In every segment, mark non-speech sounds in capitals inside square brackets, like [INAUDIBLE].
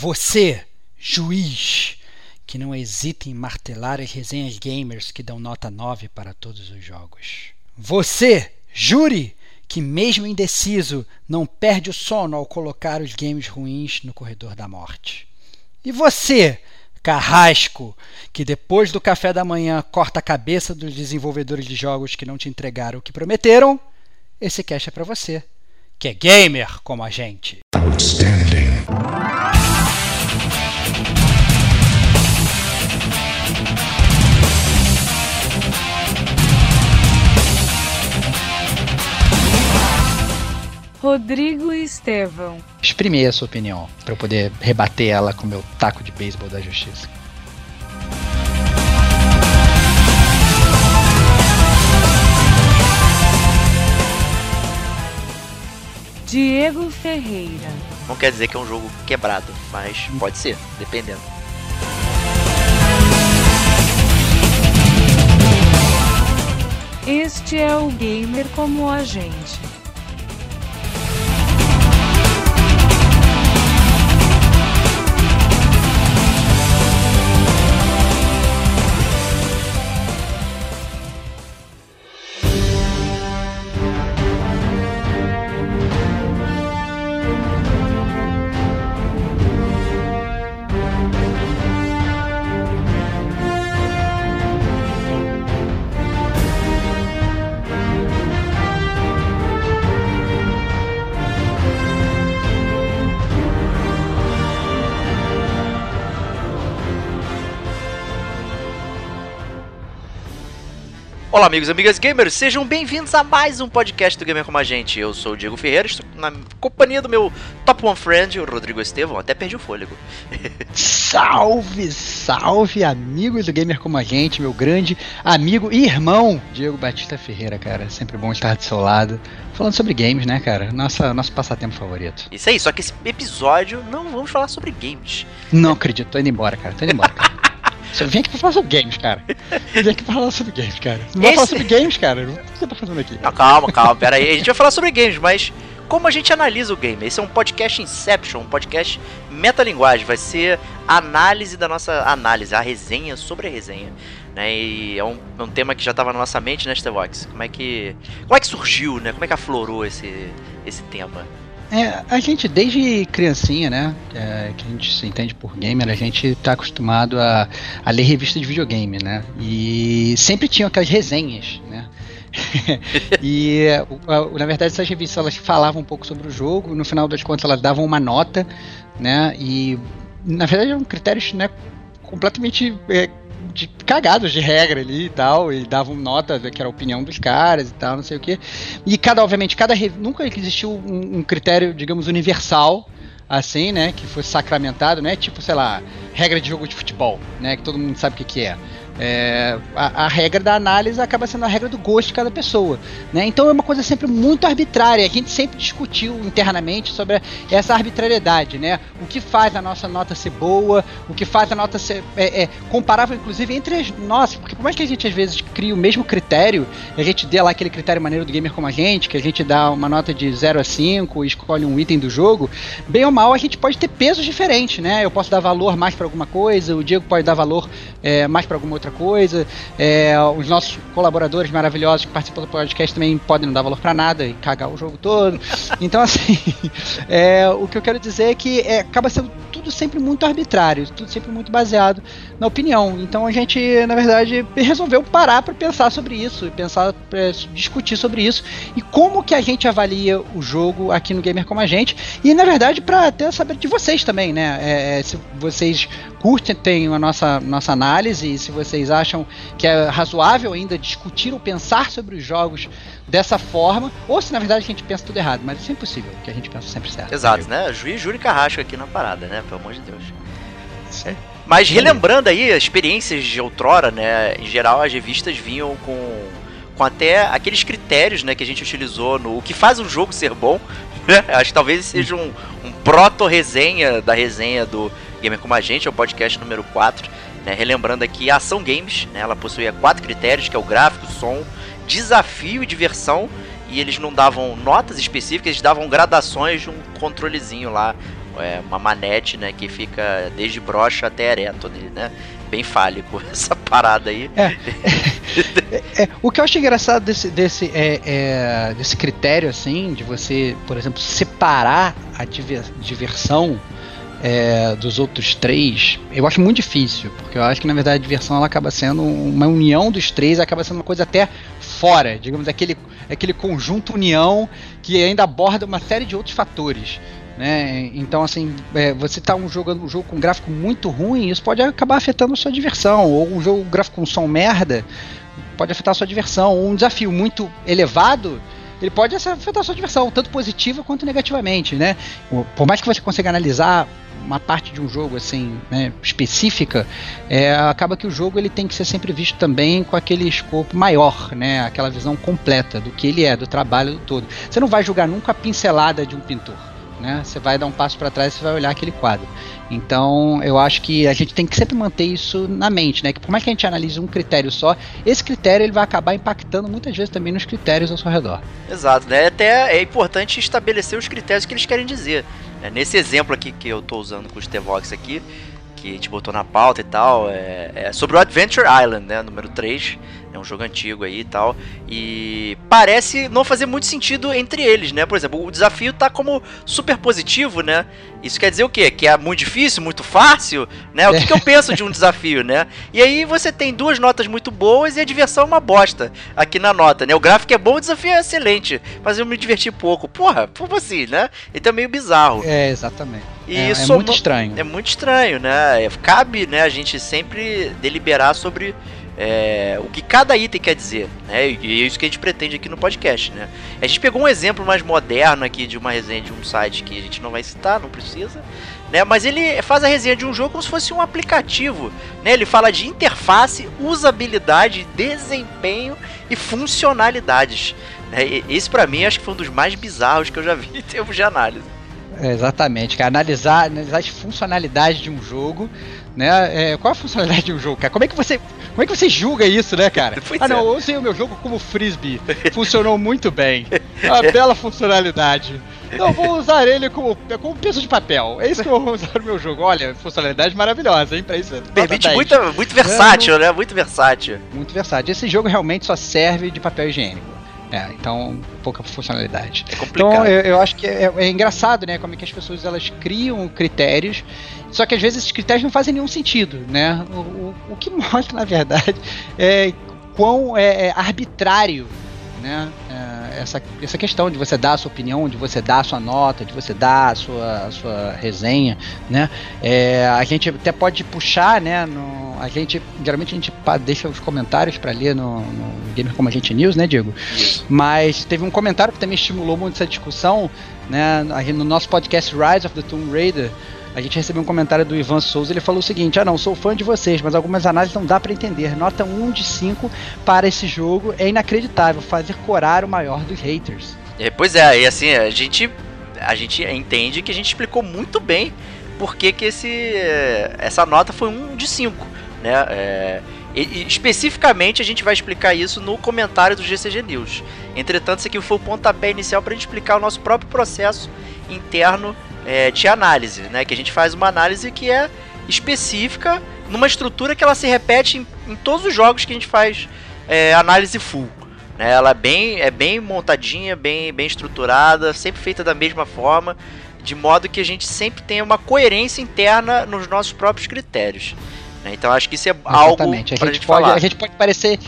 Você, juiz, que não hesita em martelar as resenhas gamers que dão nota 9 para todos os jogos. Você, júri, que mesmo indeciso não perde o sono ao colocar os games ruins no corredor da morte. E você, carrasco, que depois do café da manhã corta a cabeça dos desenvolvedores de jogos que não te entregaram o que prometeram, esse cast é para você, que é gamer como a gente. Outstanding. Rodrigo Estevão. Exprime a sua opinião, para eu poder rebater ela com meu taco de beisebol da justiça. Diego Ferreira. Não quer dizer que é um jogo quebrado, mas pode ser, dependendo. Este é o gamer como a gente. Olá, amigos e amigas gamers, sejam bem-vindos a mais um podcast do Gamer Como a Gente. Eu sou o Diego Ferreira, estou na companhia do meu top one friend, o Rodrigo Estevão, até perdi o fôlego. [LAUGHS] salve, salve, amigos do Gamer Como a Gente, meu grande amigo e irmão, Diego Batista Ferreira, cara. Sempre bom estar do seu lado. Falando sobre games, né, cara? Nossa, nosso passatempo favorito. Isso aí, só que esse episódio não vamos falar sobre games. Não acredito, tô indo embora, cara, tô indo embora, cara. [LAUGHS] Você vem aqui pra falar sobre games, cara. Vem aqui pra falar sobre games, cara. Não vai falar sobre games, cara. O que você tá fazendo aqui? Não, calma, calma, pera aí. A gente vai falar sobre games, mas como a gente analisa o game? Esse é um podcast Inception, um podcast metalinguagem. Vai ser análise da nossa análise, a resenha sobre a resenha. Né? E é um, é um tema que já estava na nossa mente, né, Stevox? Como é que. Como é que surgiu, né? Como é que aflorou esse, esse tema? É, a gente desde criancinha, né, é, que a gente se entende por gamer, a gente está acostumado a, a ler revistas de videogame, né, e sempre tinham aquelas resenhas, né, [LAUGHS] e na verdade essas revistas elas falavam um pouco sobre o jogo, no final das contas elas davam uma nota, né, e na verdade eram critérios, né, completamente é, de cagados de regra ali e tal, e davam nota que era a opinião dos caras e tal, não sei o que. E cada, obviamente, cada nunca existiu um, um critério, digamos, universal assim, né, que fosse sacramentado, né, tipo, sei lá, regra de jogo de futebol, né, que todo mundo sabe o que, que é. É, a, a, regra da análise acaba sendo a regra do gosto de cada pessoa. Né? Então é uma coisa sempre muito arbitrária. A gente sempre discutiu internamente sobre essa arbitrariedade. Né? O que faz a nossa nota ser boa, o que faz a nota ser é, é, comparável, inclusive, entre as nossas. Porque por mais que a gente às vezes crie o mesmo critério, a gente dê lá aquele critério maneiro do gamer como a gente, que a gente dá uma nota de 0 a 5 e escolhe um item do jogo, bem ou mal a gente pode ter pesos diferentes. Né? Eu posso dar valor mais para alguma coisa, o Diego pode dar valor é, mais para alguma outra outra coisa. É, os nossos colaboradores maravilhosos que participam do podcast também podem não dar valor para nada e cagar o jogo todo. [LAUGHS] Então, assim, [LAUGHS] é, o que eu quero dizer é que é, acaba sendo tudo sempre muito arbitrário, tudo sempre muito baseado na opinião. Então a gente, na verdade, resolveu parar para pensar sobre isso, e pensar, pra discutir sobre isso e como que a gente avalia o jogo aqui no Gamer como a gente. E na verdade, para até saber de vocês também, né? É, se vocês curtem a nossa, nossa análise e se vocês acham que é razoável ainda discutir ou pensar sobre os jogos dessa forma, ou se na verdade a gente pensa tudo errado, mas isso é impossível, que a gente pensa sempre certo. Exato, né? Juiz, júri carrasco aqui na parada, né? Pelo amor de Deus. Sim. Mas relembrando aí as experiências de outrora, né? Em geral as revistas vinham com, com até aqueles critérios, né? Que a gente utilizou no o que faz um jogo ser bom. [LAUGHS] Né? Acho que talvez seja um, um proto-resenha da resenha do Gamer Como a Gente, é o podcast número 4. Né? Relembrando aqui a Ação Games, né? Ela possuía quatro critérios, que é o gráfico, som, desafio e diversão. E eles não davam notas específicas, eles davam gradações de um controlezinho lá é, uma manete, né, que fica desde brocha até ereto né? Bem fálico [LAUGHS] essa parada aí. É, [LAUGHS] é, é, o que eu acho engraçado desse, desse, é, é, desse critério, assim, de você, por exemplo, separar a diver, diversão é, dos outros três, eu acho muito difícil, porque eu acho que na verdade a diversão ela acaba sendo uma união dos três, acaba sendo uma coisa até fora, digamos, aquele, aquele conjunto união que ainda aborda uma série de outros fatores. Né? Então, assim, é, você está um jogando um jogo com gráfico muito ruim, isso pode acabar afetando a sua diversão. Ou um jogo gráfico com som merda pode afetar a sua diversão. Ou um desafio muito elevado ele pode afetar a sua diversão, tanto positiva quanto negativamente, né? Por mais que você consiga analisar uma parte de um jogo assim né, específica, é, acaba que o jogo ele tem que ser sempre visto também com aquele escopo maior, né? Aquela visão completa do que ele é, do trabalho do todo. Você não vai julgar nunca a pincelada de um pintor. Né? Você vai dar um passo para trás e vai olhar aquele quadro. Então, eu acho que a gente tem que sempre manter isso na mente, né? Que por mais que a gente analise um critério só, esse critério ele vai acabar impactando muitas vezes também nos critérios ao seu redor. Exato, né? Até é importante estabelecer os critérios que eles querem dizer. Né? Nesse exemplo aqui que eu estou usando com o Stevox aqui, que a gente botou na pauta e tal, é, é sobre o Adventure Island, né? Número 3 é um jogo antigo aí e tal. E parece não fazer muito sentido entre eles, né? Por exemplo, o desafio tá como super positivo, né? Isso quer dizer o quê? Que é muito difícil, muito fácil, né? O que, que eu penso de um desafio, né? E aí você tem duas notas muito boas e a diversão é uma bosta aqui na nota, né? O gráfico é bom, o desafio é excelente, mas eu me diverti pouco. Porra, como assim, né? Então é meio bizarro. É, exatamente. E é, isso é muito estranho. É muito estranho, né? Cabe, né, a gente sempre deliberar sobre é, o que cada item quer dizer, né? E é isso que a gente pretende aqui no podcast, né? A gente pegou um exemplo mais moderno aqui de uma resenha de um site que a gente não vai citar, não precisa, né? Mas ele faz a resenha de um jogo como se fosse um aplicativo, né? Ele fala de interface, usabilidade, desempenho e funcionalidades. Né? Esse para mim acho que foi um dos mais bizarros que eu já vi em termos de análise. É, exatamente, cara. Analisar, analisar as funcionalidades de um jogo, né? É, qual a funcionalidade de um jogo, cara? Como é que você como é que você julga isso, né, cara? [LAUGHS] Pois ah, não, é. eu usei o meu jogo como frisbee. Funcionou muito bem. Uma [LAUGHS] bela funcionalidade. Não, vou usar ele como, como peso de papel. É isso que eu vou usar no meu jogo. Olha, funcionalidade maravilhosa, hein? Pra isso. Permite muito, muito versátil, né? Muito versátil. Muito versátil. Esse jogo realmente só serve de papel higiênico. É, então pouca funcionalidade. É complicado. Então eu, eu acho que é, é, engraçado, né, como é que as pessoas elas criam critérios, só que às vezes esses critérios não fazem nenhum sentido, né? O, o, o que [LAUGHS] mostra na verdade é quão é, é arbitrário né? Essa, essa questão de você dar a sua opinião, de você dar a sua nota, de você dar a sua, a sua resenha, né? É, a gente até pode puxar, né? No, a gente geralmente a gente deixa os comentários para ler no, no Gamer como Agente News, né, Diego? Mas teve um comentário que também estimulou muito essa discussão, né? No nosso podcast Rise of the Tomb Raider a gente recebeu um comentário do Ivan Souza, ele falou o seguinte: "Ah, não, sou fã de vocês, mas algumas análises não dá para entender. Nota 1 de 5 para esse jogo é inacreditável, fazer corar o maior dos haters." É, pois é, e assim, a gente a gente entende que a gente explicou muito bem por que, que esse essa nota foi 1 de 5, né? É, e, especificamente a gente vai explicar isso no comentário do GCG News. Entretanto, isso aqui foi o pontapé inicial para a gente explicar o nosso próprio processo interno é, de análise, né? Que a gente faz uma análise que é específica numa estrutura que ela se repete em, em todos os jogos que a gente faz é, análise full. Né? Ela é bem, é bem montadinha, bem, bem estruturada, sempre feita da mesma forma, de modo que a gente sempre tenha uma coerência interna nos nossos próprios critérios. Né? Então acho que isso é Exatamente. algo a gente pode, falar. A gente pode parecer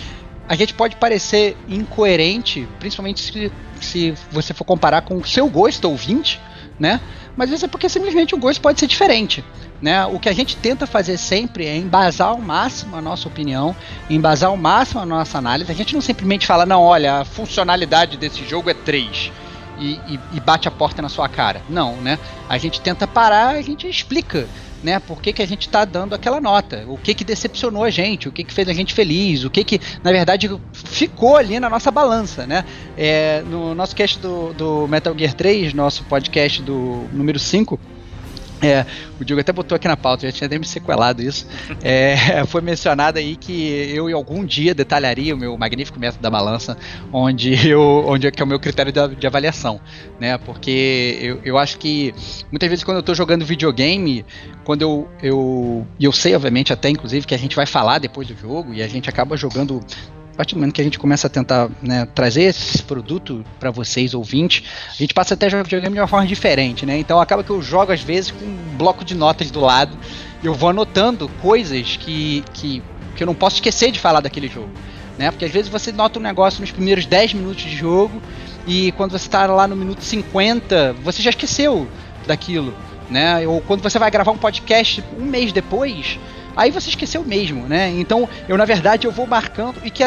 a gente pode parecer incoerente, principalmente se, se você for comparar com o seu gosto ouvinte, né? Mas isso é porque simplesmente o gosto pode ser diferente. Né? O que a gente tenta fazer sempre é embasar ao máximo a nossa opinião, embasar ao máximo a nossa análise. A gente não simplesmente fala, não, olha, a funcionalidade desse jogo é 3 e, e, e bate a porta na sua cara. Não, né? A gente tenta parar, a gente explica né? Por que, que a gente está dando aquela nota? O que que decepcionou a gente? O que que fez a gente feliz? O que que, na verdade, ficou ali na nossa balança, né? É, no nosso cast do, do Metal Gear 3, nosso podcast do número 5, É, o Diego até botou aqui na pauta, já tinha até me sequelado isso. É, [LAUGHS] foi mencionado aí que eu em algum dia detalharia o meu magnífico método da balança, onde eu, onde é que é o meu critério de, de avaliação, né? Porque eu, eu acho que muitas vezes quando eu estou jogando videogame, quando eu, eu e eu sei obviamente até inclusive que a gente vai falar depois do jogo e a gente acaba jogando a partir do momento que a gente começa a tentar né, trazer esse produto para vocês, ouvintes, a gente passa até a jogar videogame de uma forma diferente, né? Então acaba que eu jogo às vezes com um bloco de notas do lado eu vou anotando coisas que, que, que eu não posso esquecer de falar daquele jogo. Né? Porque às vezes você nota um negócio nos primeiros 10 minutos de jogo e quando você está lá no minuto 50, você já esqueceu daquilo. Né? Ou quando você vai gravar um podcast um mês depois, aí você esqueceu mesmo, né? Então, eu na verdade eu vou marcando e que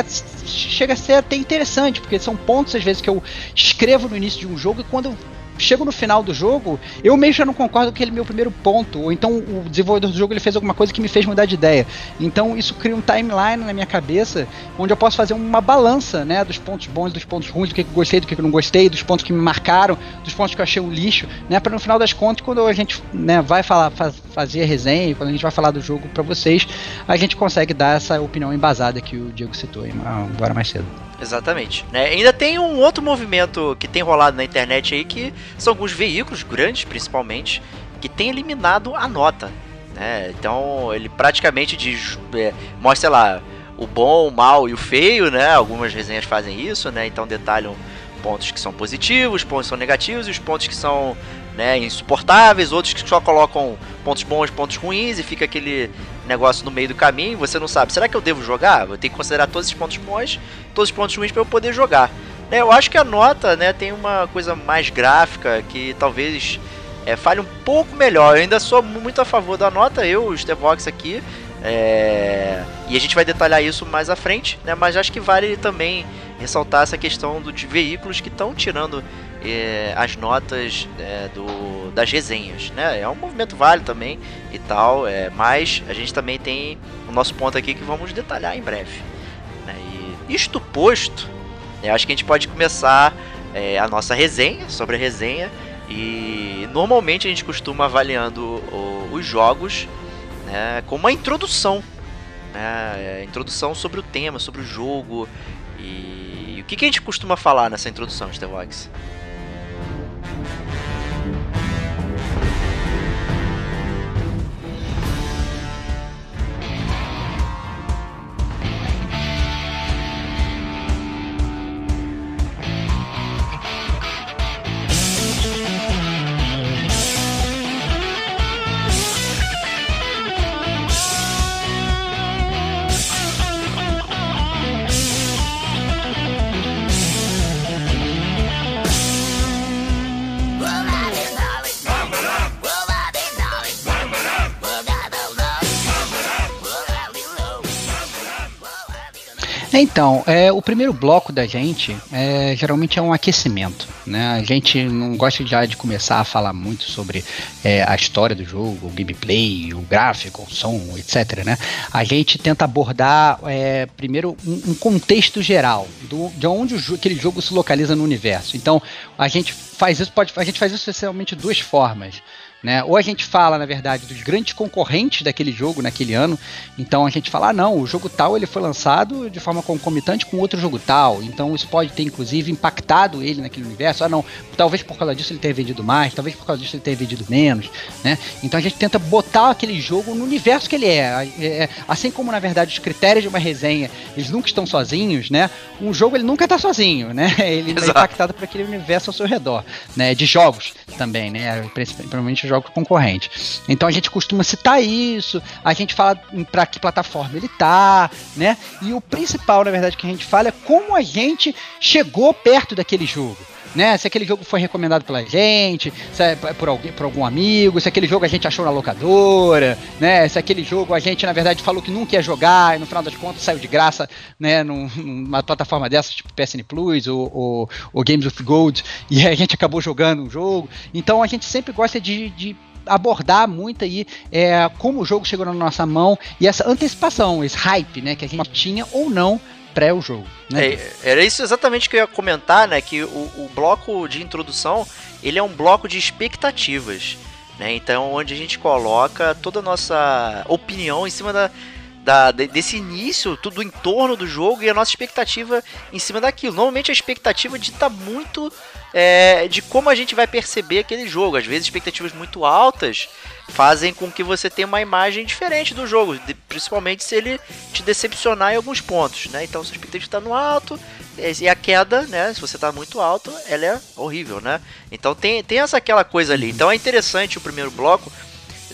chega a ser até interessante, porque são pontos às vezes que eu escrevo no início de um jogo e quando eu chego no final do jogo, eu mesmo já não concordo com aquele meu primeiro ponto, ou então o desenvolvedor do jogo ele fez alguma coisa que me fez mudar de ideia. Então isso cria um timeline na minha cabeça, onde eu posso fazer uma balança, né, dos pontos bons, dos pontos ruins, do que eu gostei, do que eu não gostei, dos pontos que me marcaram, dos pontos que eu achei um lixo, né, para no final das contas, quando a gente, né, vai falar, faz, fazer a resenha, quando a gente vai falar do jogo para vocês, a gente consegue dar essa opinião embasada que o Diego citou agora mais cedo. Exatamente. Né? Ainda tem um outro movimento que tem rolado na internet aí que são alguns veículos grandes, principalmente, que tem eliminado a nota. Né? Então ele praticamente diz, é, mostra lá o bom, o mal e o feio, né? Algumas resenhas fazem isso, né? Então detalham pontos que são positivos, pontos que são negativos e os pontos que são né, insuportáveis, outros que só colocam pontos bons, pontos ruins e fica aquele negócio no meio do caminho, você não sabe, será que eu devo jogar? Eu tenho que considerar todos esses pontos bons, todos os pontos ruins para eu poder jogar. Né, eu acho que a nota né, tem uma coisa mais gráfica que talvez é, fale um pouco melhor. Eu ainda sou muito a favor da nota, eu, o Stevox aqui, é... E a gente vai detalhar isso mais à frente, né? Mas acho que vale também ressaltar essa questão do, de veículos que estão tirando é, as notas é, do, das resenhas, né? É um movimento válido também e tal, é, mas a gente também tem o nosso ponto aqui que vamos detalhar em breve. Né? E isto posto, né, acho que a gente pode começar é, a nossa resenha sobre a resenha e normalmente a gente costuma avaliando o, os jogos né, com uma introdução, né, é, introdução sobre o tema, sobre o jogo e, o que, que a gente costuma falar nessa introdução, Stevox? Então, é, o primeiro bloco da gente é, geralmente é um aquecimento. Né? A gente não gosta já de começar a falar muito sobre é, a história do jogo, o gameplay, o gráfico, o som, etc. Né? A gente tenta abordar é, primeiro um, um, contexto geral do, de onde o, aquele jogo se localiza no universo. Então, a gente faz isso, pode, a gente faz isso essencialmente de duas formas. Né? Ou a gente fala, na verdade, dos grandes concorrentes daquele jogo naquele ano. Então a gente fala, ah, não, o jogo tal ele foi lançado de forma concomitante com outro jogo tal. Então isso pode ter, inclusive, impactado ele naquele universo. Ah, não, talvez por causa disso ele tenha vendido mais, talvez por causa disso ele tenha vendido menos. Né? Então a gente tenta botar aquele jogo no universo que ele é. é assim como, na verdade, os critérios de uma resenha eles nunca estão sozinhos, né? Um jogo ele nunca está sozinho, né? [LAUGHS] Ele é impactado por aquele universo ao seu redor, né? De jogos também, né? Principalmente jogos jogos concorrentes. Então a gente costuma citar isso, a gente fala para que plataforma ele tá, né? E o principal, na verdade, que a gente fala é como a gente chegou perto daquele jogo. Né? Se aquele jogo foi recomendado pela gente, é por, alguém, por algum amigo, se aquele jogo a gente achou na locadora, né? Se aquele jogo a gente, na verdade, falou que nunca ia jogar e no final das contas saiu de graça, né? Num, numa plataforma dessas, tipo PSN Plus ou, ou, ou Games of Gold, e a gente acabou jogando um jogo. Então a gente sempre gosta de, de abordar muito aí é, como o jogo chegou na nossa mão e essa antecipação, esse hype, né, que a gente tinha ou não pré o jogo. Né? É, era isso exatamente que eu ia comentar, né? Que o, o, bloco de introdução ele é um bloco de expectativas. Né? Então, onde a gente coloca toda a nossa opinião em cima da, da, desse início, tudo em torno do jogo e a nossa expectativa em cima daquilo. Normalmente a expectativa dita muito é, de como a gente vai perceber aquele jogo. Às vezes expectativas muito altas fazem com que você tenha uma imagem diferente do jogo, principalmente se ele te decepcionar em alguns pontos, né? Então, se a expectativa está no alto e a queda, né? Se você está muito alto, ela é horrível, né? Então tem, tem essa aquela coisa ali. Então é interessante o primeiro bloco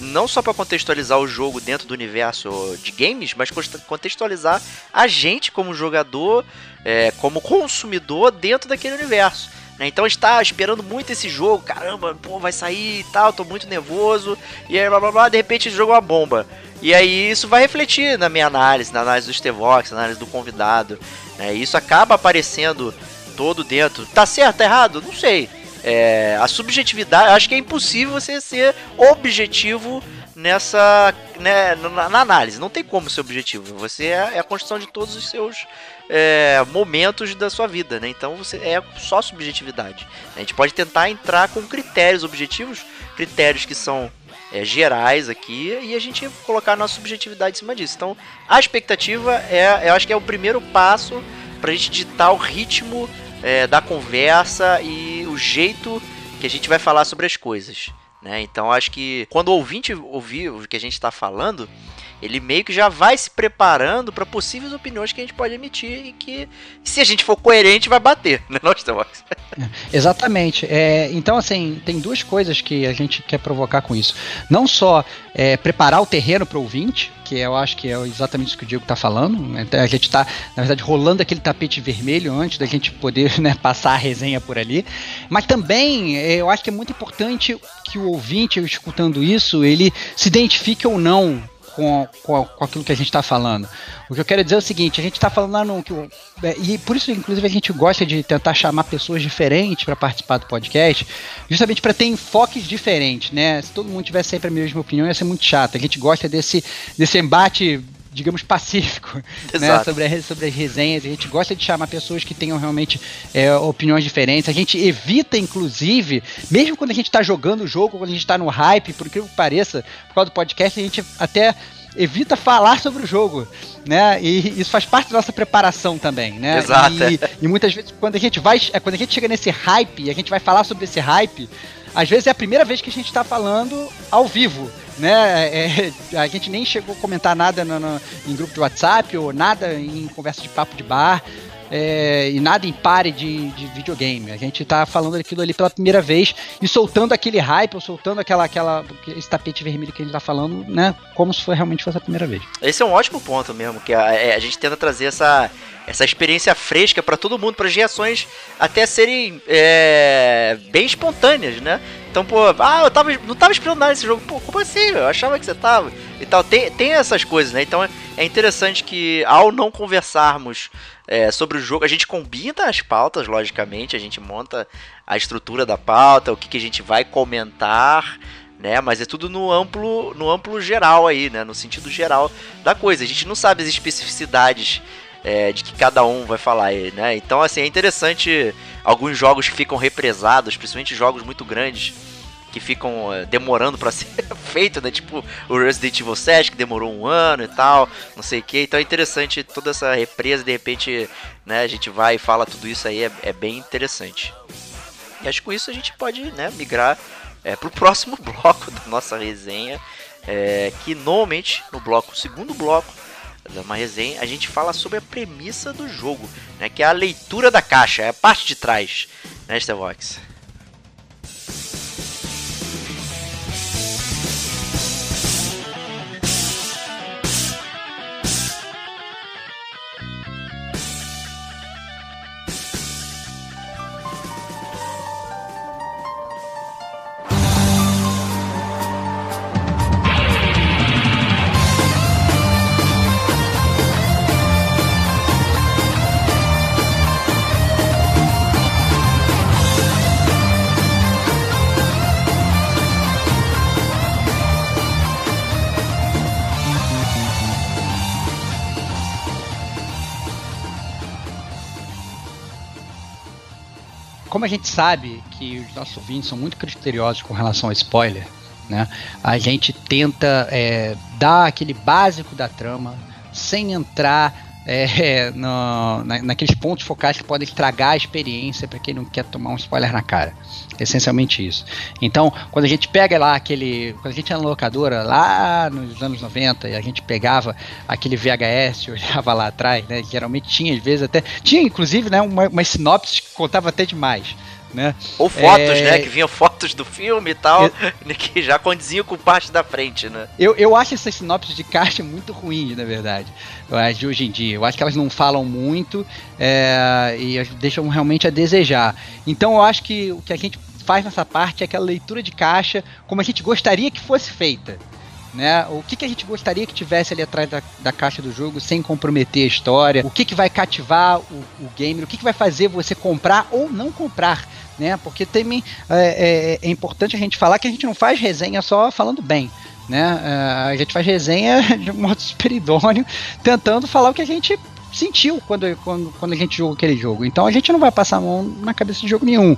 não só para contextualizar o jogo dentro do universo de games, mas contextualizar a gente como jogador, é, como consumidor dentro daquele universo. Né? Então está esperando muito esse jogo, caramba, pô, vai sair e tal, tô muito nervoso, e aí blá blá blá, de repente o jogo é uma bomba. E aí isso vai refletir na minha análise, na análise do Stevox, na análise do convidado. Né? Isso acaba aparecendo todo dentro. Tá certo, tá errado? Não sei. É, a subjetividade, acho que é impossível você ser objetivo nessa né, na, na, análise. Não tem como ser objetivo. Você é, é a construção de todos os seus é, momentos da sua vida, né? Então você é só subjetividade. A gente pode tentar entrar com critérios objetivos, critérios que são é, gerais aqui e a gente colocar a nossa subjetividade em cima disso. Então a expectativa é, eu acho que é o primeiro passo para a gente ditar o ritmo é, da conversa e o jeito que a gente vai falar sobre as coisas. Né? Então acho que quando o ouvinte ouvir o que a gente está falando, ele meio que já vai se preparando para possíveis opiniões que a gente pode emitir e que, se a gente for coerente, vai bater, [LAUGHS] né, nós estamos. Exatamente. É, então, assim, tem duas coisas que a gente quer provocar com isso. Não só é, preparar o terreno para o ouvinte, que eu acho que é exatamente isso que o Diego está falando. Né? A gente está, na verdade, rolando aquele tapete vermelho antes da gente poder [LAUGHS] né, passar a resenha por ali. Mas também é, eu acho que é muito importante que o ouvinte, escutando isso, ele se identifique ou não com, com, com aquilo que a gente está falando. O que eu quero dizer é o seguinte: a gente está falando lá no. Que, é, e por isso, inclusive, a gente gosta de tentar chamar pessoas diferentes para participar do podcast, justamente para ter enfoques diferentes, né? Se todo mundo tivesse sempre a mesma opinião, ia ser muito chato. A gente gosta desse, desse embate digamos, pacífico [LAUGHS] né, sobre, a, sobre as resenhas. A gente gosta de chamar pessoas que tenham realmente é, opiniões diferentes. A gente evita, inclusive, mesmo quando a gente está jogando o jogo, quando a gente está no hype, por incrível que pareça, por causa do podcast, a gente até evita falar sobre o jogo, né? E isso faz parte da nossa preparação também, né? Exato. E, e muitas vezes quando a gente vai, é, quando a gente chega nesse hype, a gente vai falar sobre esse hype, às vezes é a primeira vez que a gente está falando ao vivo, né? É, a gente nem chegou a comentar nada no, no, em grupo de WhatsApp ou nada em conversa de papo de bar. É, e nada em pare de, de, videogame. A gente tá falando aquilo ali pela primeira vez e soltando aquele hype, ou soltando aquela, aquela, esse tapete vermelho que a gente tá falando, né? Como se foi realmente fosse a primeira vez. Esse é um ótimo ponto mesmo, que a, é, a gente tenta trazer essa, essa experiência fresca para todo mundo, para as reações até serem é, bem espontâneas, né? Então, pô, ah, eu tava, não tava esperando nada nesse jogo. Pô, como assim? Eu achava que você tava. E tal. Tem, tem essas coisas, né? Então é interessante que ao não conversarmos é, sobre o jogo, a gente combina as pautas, logicamente, a gente monta a estrutura da pauta, o que, que a gente vai comentar. Né, mas é tudo no amplo, no amplo geral aí, né, no sentido geral da coisa. A gente não sabe as especificidades é, de que cada um vai falar, né? Então, assim, é interessante alguns jogos que ficam represados, principalmente jogos muito grandes que ficam é, demorando para [LAUGHS] ser feito, né? Tipo o Resident Evil 7 que demorou um ano e tal, não sei o que. Então é interessante toda essa represa, de repente, né? A gente vai e fala tudo isso aí, é, é bem interessante. E acho que com isso a gente pode, né? Migrar é, pro próximo [LAUGHS] bloco da nossa resenha, é, que normalmente no bloco, segundo bloco, uma resenha, a gente fala sobre a premissa do jogo, né, que é a leitura da caixa, é a parte de trás, né, Starvox? Como a gente sabe que os nossos ouvintes são muito criteriosos com relação a spoiler, Né? A gente tenta é, dar aquele básico da trama sem entrar é, no, na, naqueles pontos focais que podem estragar a experiência para quem não quer tomar um spoiler na cara. Essencialmente isso. Então, quando a gente pega lá aquele. Quando a gente ia na locadora, lá nos anos 90, e a gente pegava aquele VHS, [LAUGHS] olhava lá atrás, né? Geralmente tinha, às vezes até. Tinha, inclusive, né, uma, uma sinopse que contava até demais né? Ou fotos, é... né? Que vinham fotos do filme e tal, eu... [LAUGHS] que já condiziam com parte da frente, né? Eu, eu acho essas sinopses de caixa muito ruins, na verdade. De hoje em dia. Eu acho que elas não falam muito é, e deixam realmente a desejar. Então eu acho que o que a gente faz nessa parte é aquela leitura de caixa como a gente gostaria que fosse feita. Né? O que, que a gente gostaria que tivesse ali atrás da, da caixa do jogo sem comprometer a história? O que, que vai cativar o, o gamer? O que, que vai fazer você comprar ou não comprar? Né? Porque também é, é, é, importante a gente falar que a gente não faz resenha só falando bem. Né? É, a gente faz resenha [LAUGHS] de um modo [LAUGHS] super idôneo, tentando falar o que a gente sentiu quando, quando, quando a gente jogou aquele jogo. Então a gente não vai passar a mão na cabeça de jogo nenhum.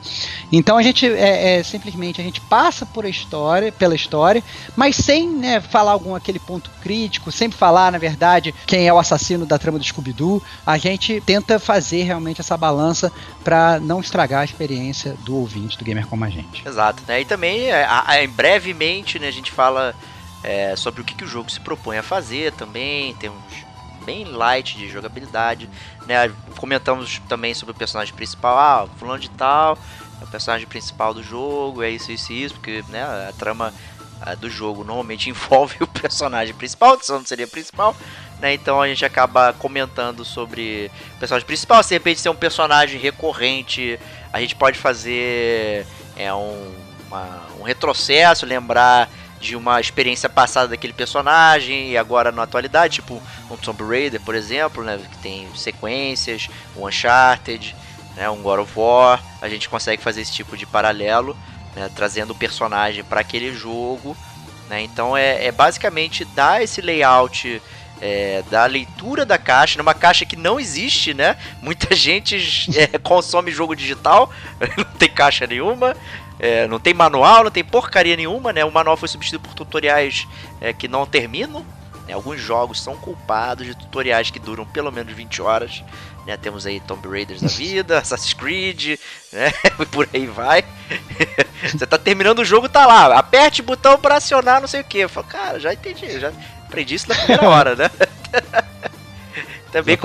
Então a gente é, é simplesmente a gente passa por história, pela história, mas sem né, falar algum aquele ponto crítico, sempre falar, na verdade, quem é o assassino da trama do Scooby-Doo. A gente tenta fazer realmente essa balança para não estragar a experiência do ouvinte, do gamer como a gente. Exato, né? E também, é, a, a, brevemente, né, a gente fala é, sobre o que, que o jogo se propõe a fazer também, tem uns bem light de jogabilidade, né? Comentamos também sobre o personagem principal, ah, fulano de tal, é o personagem principal do jogo, é isso, isso isso, porque né, a trama do jogo normalmente [LAUGHS] envolve o personagem principal, que só não seria principal, né? Então a gente acaba comentando sobre o personagem principal, se de repente ser um personagem recorrente, a gente pode fazer é, um, uma, um retrocesso, lembrar de uma experiência passada daquele personagem e agora na atualidade, tipo um Tomb Raider, por exemplo, né, que tem sequências, um Uncharted, né, um God of War, a gente consegue fazer esse tipo de paralelo, né, trazendo o personagem para aquele jogo, né, então é, é, basicamente dar esse layout é, da leitura da caixa, numa caixa que não existe, né? Muita [LAUGHS] gente é, consome jogo digital, [LAUGHS] não tem caixa nenhuma, é, não tem manual, não tem porcaria nenhuma, né? O manual foi substituído por tutoriais é, que não terminam. Né? Alguns jogos são culpados de tutoriais que duram pelo menos 20 horas. Né? Temos aí Tomb Raiders da vida, Assassin's Creed, né? [LAUGHS] por aí vai. [LAUGHS] Você tá terminando o jogo, tá lá, aperte o botão para acionar não sei o que. Eu falo, cara, já entendi, já aprendi isso na primeira [LAUGHS] hora, né? é, bem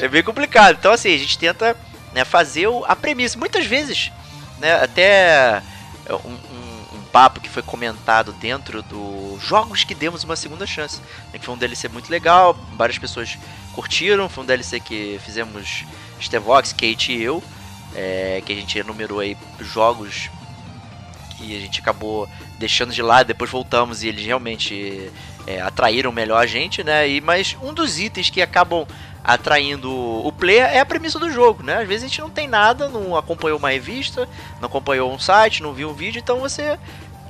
é bem complicado. Então, assim, a gente tenta né, fazer a premissa. Muitas vezes, né, até um, um, um, papo que foi comentado dentro do jogos que demos uma segunda chance. Né, que foi um DLC muito legal, várias pessoas curtiram, foi um DLC que fizemos Stevox, Kate e eu, é, que a gente enumerou aí jogos que a gente acabou deixando de lado, depois voltamos e eles realmente é, atraíram melhor a gente, né? E, mas um dos itens que acabam atraindo o player é a premissa do jogo, né? Às vezes a gente não tem nada, não acompanhou uma revista, não acompanhou um site, não viu um vídeo, então você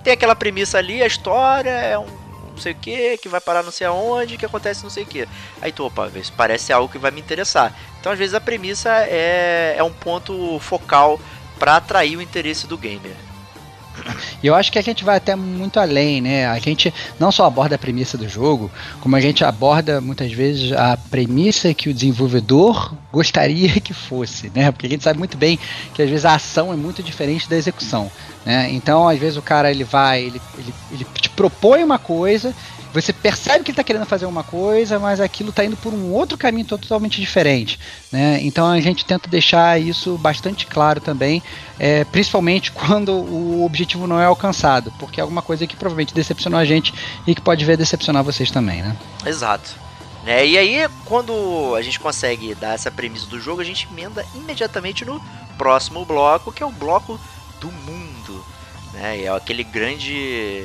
tem aquela premissa ali, a história é um não sei o que, que vai parar não sei aonde, que acontece não sei o que. Aí tu, opa, parece algo que vai me interessar. Então às vezes a premissa é, é um ponto focal para atrair o interesse do gamer. E eu acho que a gente vai até muito além, né? A gente não só aborda a premissa do jogo, como a gente aborda muitas vezes a premissa que o desenvolvedor gostaria que fosse, né? Porque a gente sabe muito bem que às vezes a ação é muito diferente da execução. Né? Então, às vezes o cara ele vai, ele, ele, ele te propõe uma coisa você percebe que ele está querendo fazer uma coisa, mas aquilo está indo por um outro caminho totalmente diferente. Né? Então a gente tenta deixar isso bastante claro também, é, principalmente [LAUGHS] quando o objetivo não é alcançado, porque é alguma coisa que provavelmente decepcionou a gente e que pode ver decepcionar vocês também. Né? Exato. É, e aí, quando a gente consegue dar essa premissa do jogo, a gente emenda imediatamente no próximo bloco, que é o bloco do mundo. Né? É aquele grande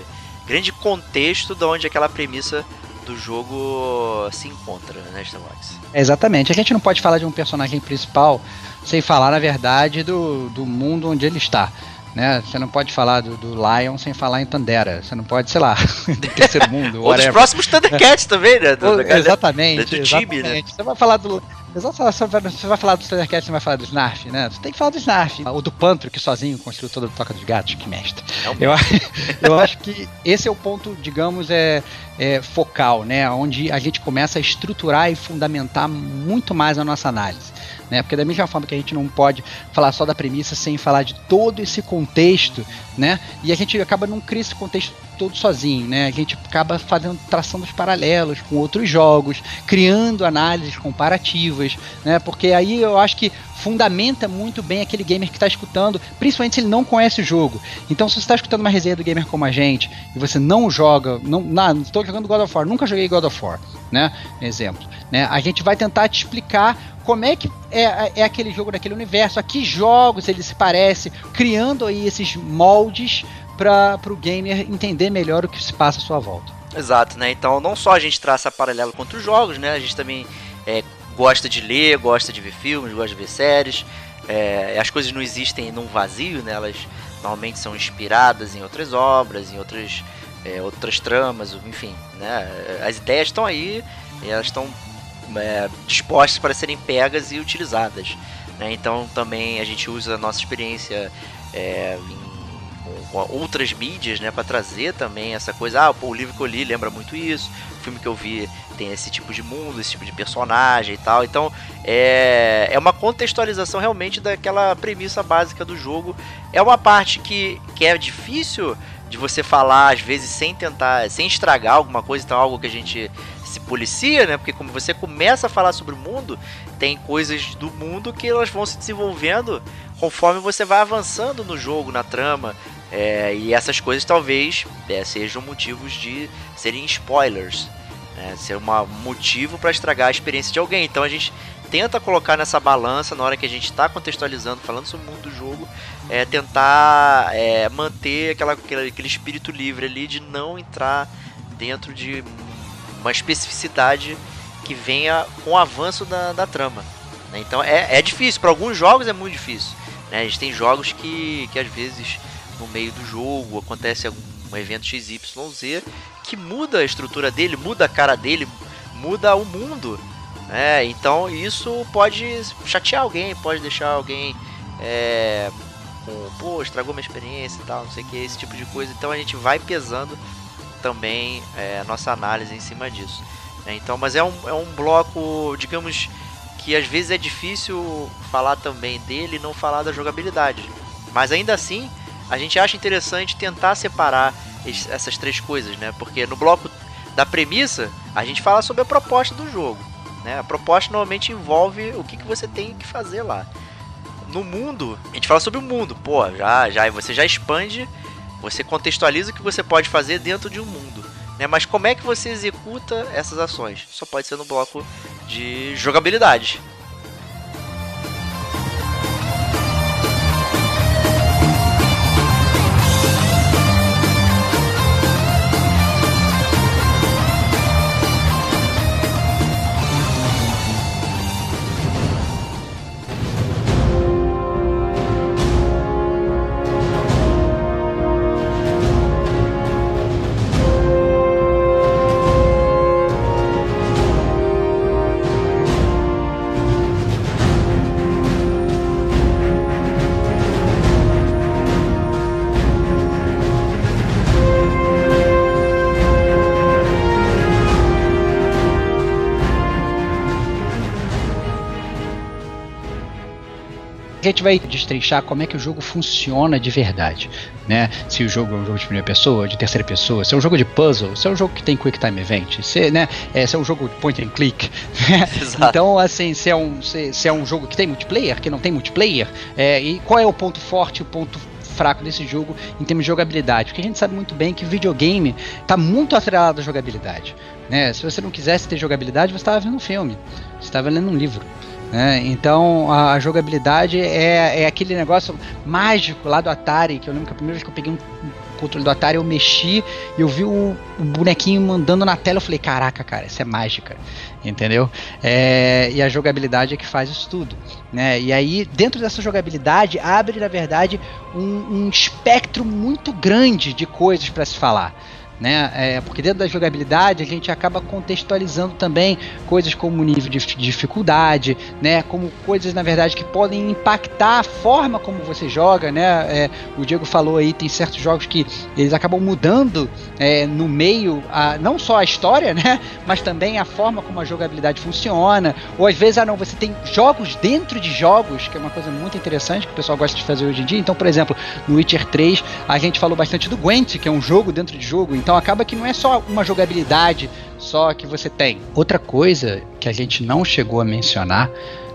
grande contexto de onde aquela premissa do jogo se encontra, né, Starbucks? Exatamente. A gente não pode falar de um personagem principal sem falar, na verdade, do, do mundo onde ele está. Né? Você não pode falar do, do Lion sem falar em Tandera. Você não pode, sei lá, [LAUGHS] do terceiro mundo. [LAUGHS] Ou dos próximos Thundercats também, né? Do, exatamente. Do time, né? Você vai falar do, Exato, você vai, falar do Thundercats, você vai falar do Snarf, né? Você tem que falar do Snarf. Ou do Pantro, que sozinho construiu toda a toca dos gatos, que mestre. Eu, [LAUGHS] eu acho que esse é o ponto, digamos, é, é, focal, né? Onde a gente começa a estruturar e fundamentar muito mais a nossa análise. Né? Porque da mesma forma que a gente não pode falar só da premissa sem falar de todo esse contexto, né? E a gente acaba não criando esse contexto todo sozinho, né? A gente acaba fazendo traçando os paralelos com outros jogos, criando análises comparativas, né? Porque aí eu acho que fundamenta muito bem aquele gamer que está escutando, principalmente se ele não conhece o jogo. Então, se você está escutando uma resenha do gamer como a gente e você não joga, não, não estou jogando God of War, nunca joguei God of War, né? Exemplo, né? A gente vai tentar te explicar como é que é, é aquele jogo daquele universo, a que jogos ele se parece, criando aí esses moldes para o gamer entender melhor o que se passa à sua volta. Exato, né? Então não só a gente traça paralelo contra os jogos, né? A gente também é, gosta de ler, gosta de ver filmes, gosta de ver séries. É, as coisas não existem num vazio, né? Elas normalmente são inspiradas em outras obras, em outras, é, outras tramas, enfim, né? As ideias estão aí, elas estão é, dispostas para serem pegas e utilizadas. Né? Então também a gente usa a nossa experiência é, em com outras mídias, né, para trazer também essa coisa. Ah, o livro que eu li lembra muito isso, o filme que eu vi tem esse tipo de mundo, esse tipo de personagem e tal. Então é, é uma contextualização realmente daquela premissa básica do jogo. É uma parte que, que é difícil de você falar, às vezes, sem tentar, sem estragar alguma coisa, então é algo que a gente se policia, né? Porque como você começa a falar sobre o mundo, tem coisas do mundo que elas vão se desenvolvendo conforme você vai avançando no jogo, na trama. É, e essas coisas talvez é, sejam motivos de serem spoilers, né? ser um motivo para estragar a experiência de alguém. Então a gente tenta colocar nessa balança na hora que a gente está contextualizando, falando sobre o mundo do jogo, é, tentar é, manter aquela, aquele espírito livre ali de não entrar dentro de uma especificidade que venha com o avanço da, da trama. Né? Então é, é difícil, para alguns jogos é muito difícil. Né? A gente tem jogos que, que às vezes no meio do jogo, acontece algum evento XYZ que muda a estrutura dele, muda a cara dele, muda o mundo. É, então isso pode chatear alguém, pode deixar alguém é, com, pô, estragou minha experiência e tal, não sei o que, esse tipo de coisa. Então a gente vai pesando também é, a nossa análise em cima disso. É, então, mas é um, é um bloco, digamos, que às vezes é difícil falar também dele e não falar da jogabilidade. Mas ainda assim, a gente acha interessante tentar separar essas três coisas, né? Porque no bloco da premissa, a gente fala sobre a proposta do jogo. Né? A proposta normalmente envolve o que, que você tem que fazer lá. No mundo, a gente fala sobre o mundo. Pô, já, já você já expande, você contextualiza o que você pode fazer dentro de um mundo. Né? Mas como é que você executa essas ações? Só pode ser no bloco de jogabilidade. Gente vai destrinchar como é que o jogo funciona de verdade, né? Se o jogo é um jogo de primeira pessoa, de terceira pessoa, se é um jogo de puzzle, se é um jogo que tem quick time event, se, né, é, se é um jogo de point and click. [LAUGHS] Né? então, assim, se é, um, se, se, é um jogo que tem multiplayer, que não tem multiplayer, é, e qual é o ponto forte e o ponto fraco desse jogo em termos de jogabilidade? Porque a gente sabe muito bem que videogame está muito atrelado à jogabilidade. Né? Se você não quisesse ter jogabilidade, você estava vendo um filme, você estava lendo um livro. Né? Então a jogabilidade é, é aquele negócio mágico lá do Atari, que eu lembro que a primeira vez que eu peguei um controle do Atari eu mexi e eu vi o, o bonequinho mandando na tela, eu falei, caraca, cara, isso é mágica, entendeu? É, e a jogabilidade é que faz isso tudo. Né? E aí, dentro dessa jogabilidade, abre, na verdade, um, um espectro muito grande de coisas para se falar. Né? É, porque dentro da jogabilidade a gente acaba contextualizando também coisas como nível de dificuldade, né? Como coisas na verdade que podem impactar a forma como você joga, né? É, o Diego falou aí tem certos jogos que eles acabam mudando é, no meio, a, não só a história, né? Mas também a forma como a jogabilidade funciona. Ou às vezes ah não, você tem jogos dentro de jogos, que é uma coisa muito interessante que o pessoal gosta de fazer hoje em dia. Então, por exemplo, no Witcher 3 a gente falou bastante do Gwent, que é um jogo dentro de jogo. Então acaba que não é só uma jogabilidade só que você tem. Outra coisa que a gente não chegou a mencionar,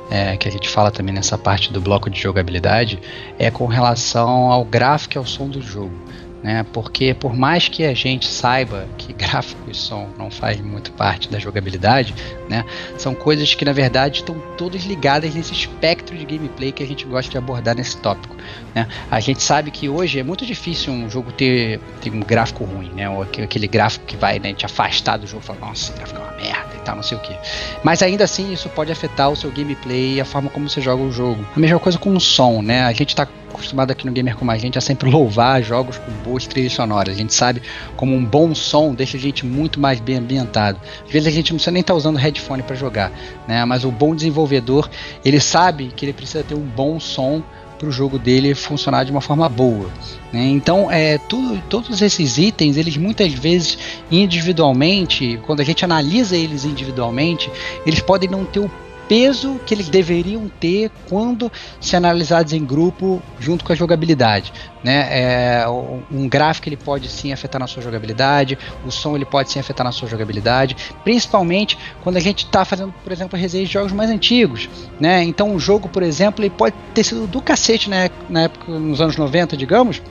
é, que a gente fala também nessa parte do bloco de jogabilidade, é com relação ao gráfico e ao som do jogo né? Porque por mais que a gente saiba que [LAUGHS] gráfico e som não faz muito parte da jogabilidade, né? São coisas que na verdade estão todas ligadas nesse espectro de gameplay que a gente gosta de abordar nesse tópico, né? A gente sabe que hoje é muito difícil um jogo ter, ter um gráfico ruim, né? Ou aquele gráfico que vai né, te afastar do jogo, falar, nossa, esse gráfico é uma merda e tal, não sei o que. Mas ainda assim isso pode afetar o seu gameplay e a forma como você joga o jogo. A mesma coisa com o som, né? A gente está acostumado aqui no Gamer Como a Gente a sempre louvar jogos com boas trilhas sonoras. A gente sabe como um bom som deixa a gente muito mais bem ambientado. Às vezes a gente não precisa nem estar tá usando headphone para jogar, né? Mas o bom desenvolvedor, ele sabe que ele precisa ter um bom som para o jogo dele funcionar de uma forma boa. Né? Então, é, tudo, todos esses itens, eles muitas vezes individualmente, quando a gente analisa eles individualmente, eles podem não ter o peso que eles deveriam ter quando se analisados em grupo junto com a jogabilidade. Né? É, um gráfico ele pode sim afetar na sua jogabilidade, o som ele pode sim afetar na sua jogabilidade, principalmente quando a gente está fazendo, por exemplo, resenhas de jogos mais antigos. Né? Então um jogo, por exemplo, ele pode ter sido do cacete né? na época, nos anos 90, digamos,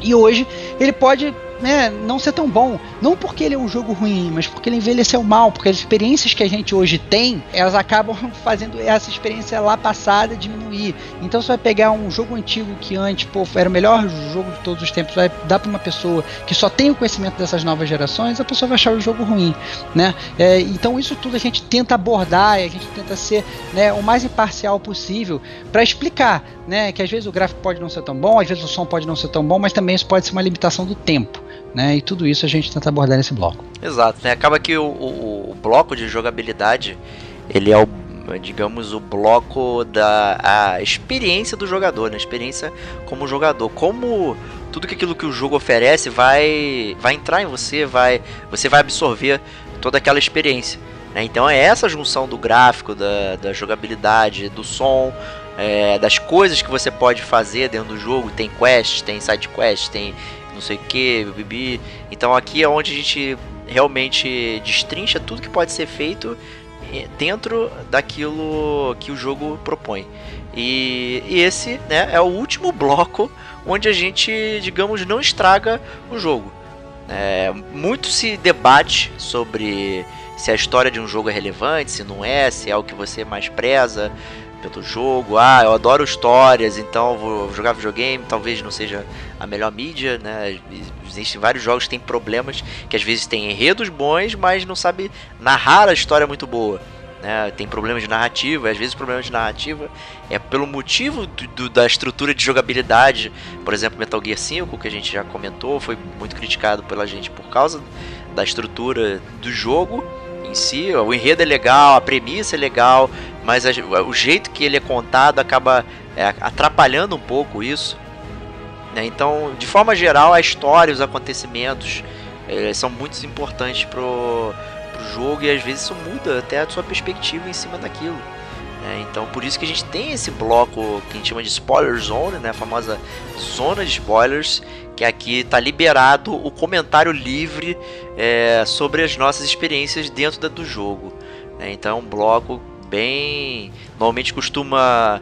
e hoje ele pode né, não ser tão bom. Não porque ele é um jogo ruim, mas porque ele envelheceu mal, porque as experiências que a gente hoje tem, elas acabam [LAUGHS] fazendo essa experiência lá passada diminuir. Então você vai pegar um jogo antigo que antes, pô, era o melhor jogo de todos os tempos, vai dar para uma pessoa que só tem o conhecimento dessas novas gerações, a pessoa vai achar o jogo ruim, né? É, então isso tudo a gente tenta abordar, a gente tenta ser né, o mais imparcial possível para explicar, né, que às vezes o gráfico pode não ser tão bom, às vezes o som pode não ser tão bom, mas também isso pode ser uma limitação do tempo né? E tudo isso a gente tenta abordar nesse bloco. Exato, né? Acaba que o, o, o bloco de jogabilidade ele é o digamos o bloco da a experiência do jogador, né? A experiência como jogador, como tudo aquilo que o jogo oferece vai vai entrar em você, vai você vai absorver toda aquela experiência. Né? Então é essa junção do gráfico, da, da jogabilidade, do som, é, das coisas que você pode fazer dentro do jogo. Tem quests, tem side quests, tem não sei o que, bibi. Então aqui é onde a gente realmente destrincha tudo que pode ser feito eh, dentro daquilo que o jogo propõe. E, e, esse né, é o último bloco onde a gente, digamos, não estraga o jogo. É, muito se debate sobre se a história de um jogo é relevante, se não é, se é o que você mais preza pelo jogo. Ah, eu adoro histórias, então vou jogar videogame. Talvez não seja a melhor mídia, né? Existem vários jogos que têm problemas, que às vezes têm enredos bons, mas não sabe narrar a história muito boa. Né? Tem problemas de narrativa, às vezes o problema de narrativa é pelo motivo do, do, da estrutura de jogabilidade. Por exemplo, Metal Gear 5, que a gente já comentou, foi muito criticado pela gente por causa da estrutura do jogo em si. O enredo é legal, a premissa é legal, mas a, o jeito que ele é contado acaba é, atrapalhando um pouco isso. Né? Então, de forma geral, a história, os acontecimentos é, são muito importantes pro, pro jogo e às vezes isso muda até a sua perspectiva em cima daquilo. Né? Então, por isso que a gente tem esse bloco que a gente chama de Spoiler Zone, né? a famosa zona de spoilers, que aqui está liberado o comentário livre é, sobre as nossas experiências dentro do jogo. Né? Então é um bloco bem. Normalmente costuma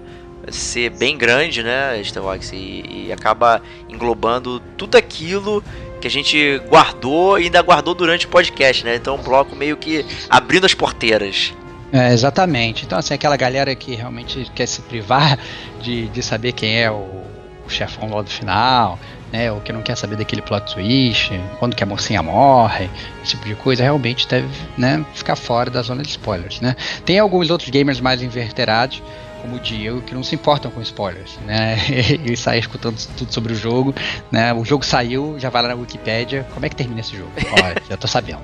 ser bem grande, né, Starbox, e, e acaba englobando tudo aquilo que a gente guardou e ainda guardou durante o podcast, né? Então, um bloco meio que abrindo as porteiras. É, exatamente. Então, assim, aquela galera que realmente quer se privar de, de saber quem é o, o chefão lá do final, né, ou que não quer saber daquele plot twist, quando que a mocinha morre, esse tipo de coisa, realmente deve né, ficar fora da zona de spoilers. Né. Tem alguns outros gamers mais inverterados, como o Diego, que não se importam com spoilers, né? [LAUGHS] E sai escutando tudo sobre o jogo, né? O jogo saiu, já vai lá na Wikipedia, como é que termina esse jogo? [LAUGHS] Olha, já tô sabendo.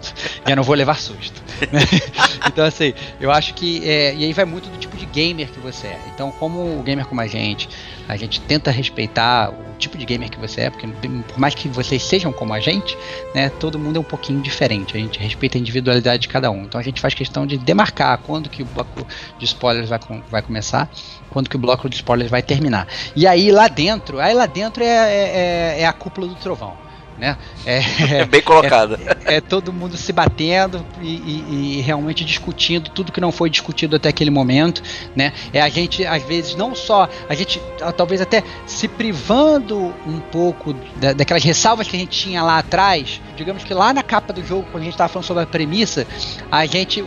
Já não vou levar susto. Né? [LAUGHS] Então, assim, eu acho que. É, e aí vai muito do tipo de gamer que você é. Então, como o gamer como a gente, a gente tenta respeitar o tipo de gamer que você é, porque por mais que vocês sejam como a gente, né, todo mundo é um pouquinho diferente. A gente respeita a individualidade de cada um. Então a gente faz questão de demarcar quando que o bloco de spoilers vai, vai começar, quando que o bloco de spoilers vai terminar. E aí lá dentro, aí lá dentro é, é, é, é a cúpula do trovão né? É, [LAUGHS] é bem colocado. É, é, todo mundo se batendo e, e, e, realmente discutindo tudo que não foi discutido até aquele momento, né? É a gente às vezes não só a gente talvez até se privando um pouco da, daquelas ressalvas que a gente tinha lá atrás. Digamos que lá na capa do jogo, quando a gente estava falando sobre a premissa, a gente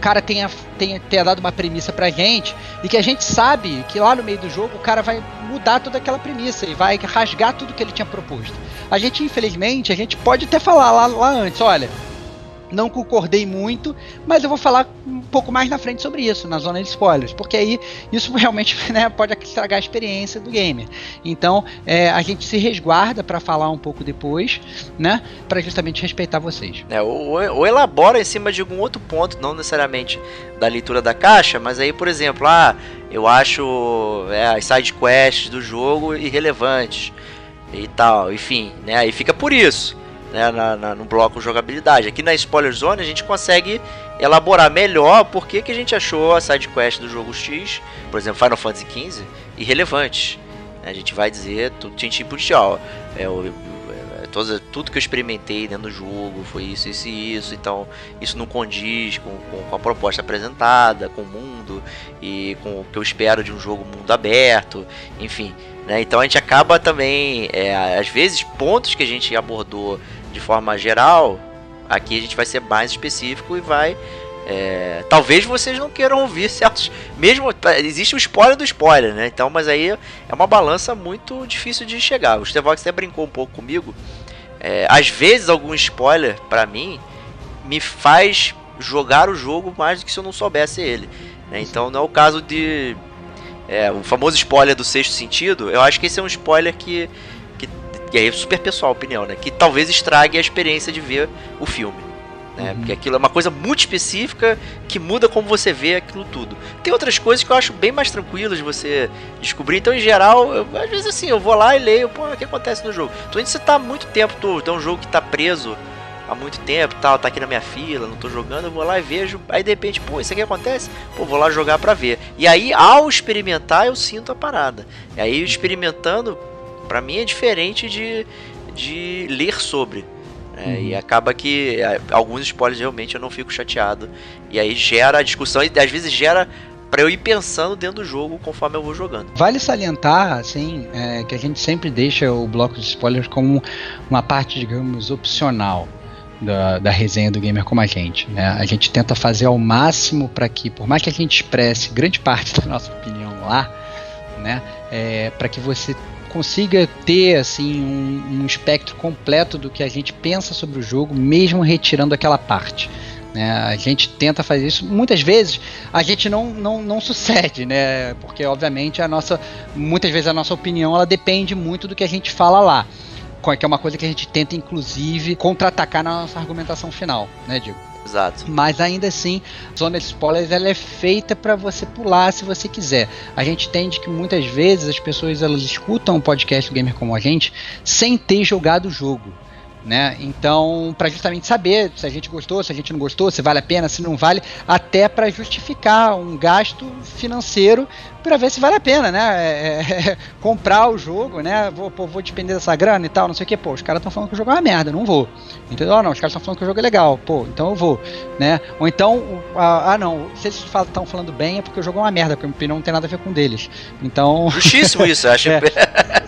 cara tenha, tenha, tenha dado uma premissa pra gente e que a gente sabe que lá no meio do jogo o cara vai mudar toda aquela premissa e vai rasgar tudo que ele tinha proposto. A gente, infelizmente, a gente pode até falar lá, lá antes, olha, não concordei muito, mas eu vou falar um pouco mais na frente sobre isso, na zona de spoilers, porque aí isso [LAUGHS] realmente né, pode estragar a experiência do gamer. Então é, a gente se resguarda para falar um pouco depois, né, para justamente respeitar vocês. É, ou, ou, elabora em cima de algum outro ponto, não necessariamente da leitura da caixa, mas aí, por exemplo, ah, eu acho é, as side quests do jogo irrelevantes e tal, enfim, né, aí fica por isso né, na, na, no bloco jogabilidade. Aqui na Spoiler Zone a gente consegue elaborar melhor por que, que a gente achou a side quest do jogo X, por exemplo, Final Fantasy XV, irrelevante. A gente vai dizer tudo tintim por é, o, é, todas, tudo que eu experimentei dentro do jogo foi isso, isso e isso, então isso não condiz com, com, com, a proposta apresentada, com o mundo e com o que eu espero de um jogo mundo aberto, enfim. Né? Então a gente acaba também, é, às vezes, pontos que a gente abordou de forma geral, aqui a gente vai ser mais específico e vai. É, talvez vocês não queiram ouvir [LAUGHS] certos. Mesmo. Existe o spoiler do spoiler, né? Então, mas aí é uma balança muito difícil de chegar. O Stevox até brincou um pouco comigo. É, às vezes, algum spoiler, para mim, me faz jogar o jogo mais do que se eu não soubesse ele. Né? Então, não é o caso de. É, o famoso spoiler do sexto sentido. Eu acho que esse é um spoiler que e aí é super pessoal a opinião, né? Que talvez estrague a experiência de ver o filme. Né? Uhum. Porque aquilo é uma coisa muito específica que muda como você vê aquilo tudo. Tem outras coisas que eu acho bem mais tranquilas de você descobrir. Então, em geral, eu, às vezes assim, eu vou lá e leio, pô, o que acontece no jogo? Então, você tá muito tempo, tô, tem um jogo que tá preso há muito tempo tal, tá aqui na minha fila, não tô jogando, eu vou lá e vejo, aí de repente, pô, isso aqui acontece? Pô, vou lá jogar pra ver. E aí, ao experimentar, eu sinto a parada. E aí, experimentando, para mim é diferente de, de ler sobre. É, uhum. E acaba que é, alguns spoilers realmente eu não fico chateado. E aí gera a discussão e às vezes gera para eu ir pensando dentro do jogo conforme eu vou jogando. Vale salientar, assim, é, que a gente sempre deixa o bloco de spoilers como uma parte, digamos, opcional. Da, da, resenha do gamer como a gente. Né? A gente tenta fazer ao máximo para que, por mais que a gente expresse grande parte [LAUGHS] da nossa opinião lá, né, é, para que você consiga ter assim um, um, espectro completo do que a gente pensa sobre o jogo, mesmo retirando aquela parte. Né? A gente tenta fazer isso. Muitas vezes a gente não, não, não sucede, né? Porque obviamente a nossa, muitas vezes a nossa opinião ela depende muito do que a gente fala lá, que é uma coisa que a gente tenta inclusive contra-atacar na nossa argumentação final, né, Diego? Exato. Mas ainda assim, zona de spoilers ela é feita para você pular se você quiser. A gente entende que muitas vezes as pessoas elas escutam o podcast do Gamer como a gente sem ter jogado o jogo né? Então, para justamente saber se a gente gostou, se a gente não gostou, se vale a pena, se não vale, até para justificar um gasto financeiro para ver se vale a pena, né? É, é, comprar o jogo, né? Vou, pô, vou depender dessa grana e tal, não sei o que. Pô, os caras estão falando que o jogo é uma merda, não vou. Entendeu? Ah, não, os caras estão falando que o jogo é legal, pô, então eu vou, né? Ou então, ah, não, se eles estão falando bem é porque o jogo é uma merda, porque a opinião não tem nada a ver com deles. Então. [LAUGHS] Justíssimo isso, acho. é,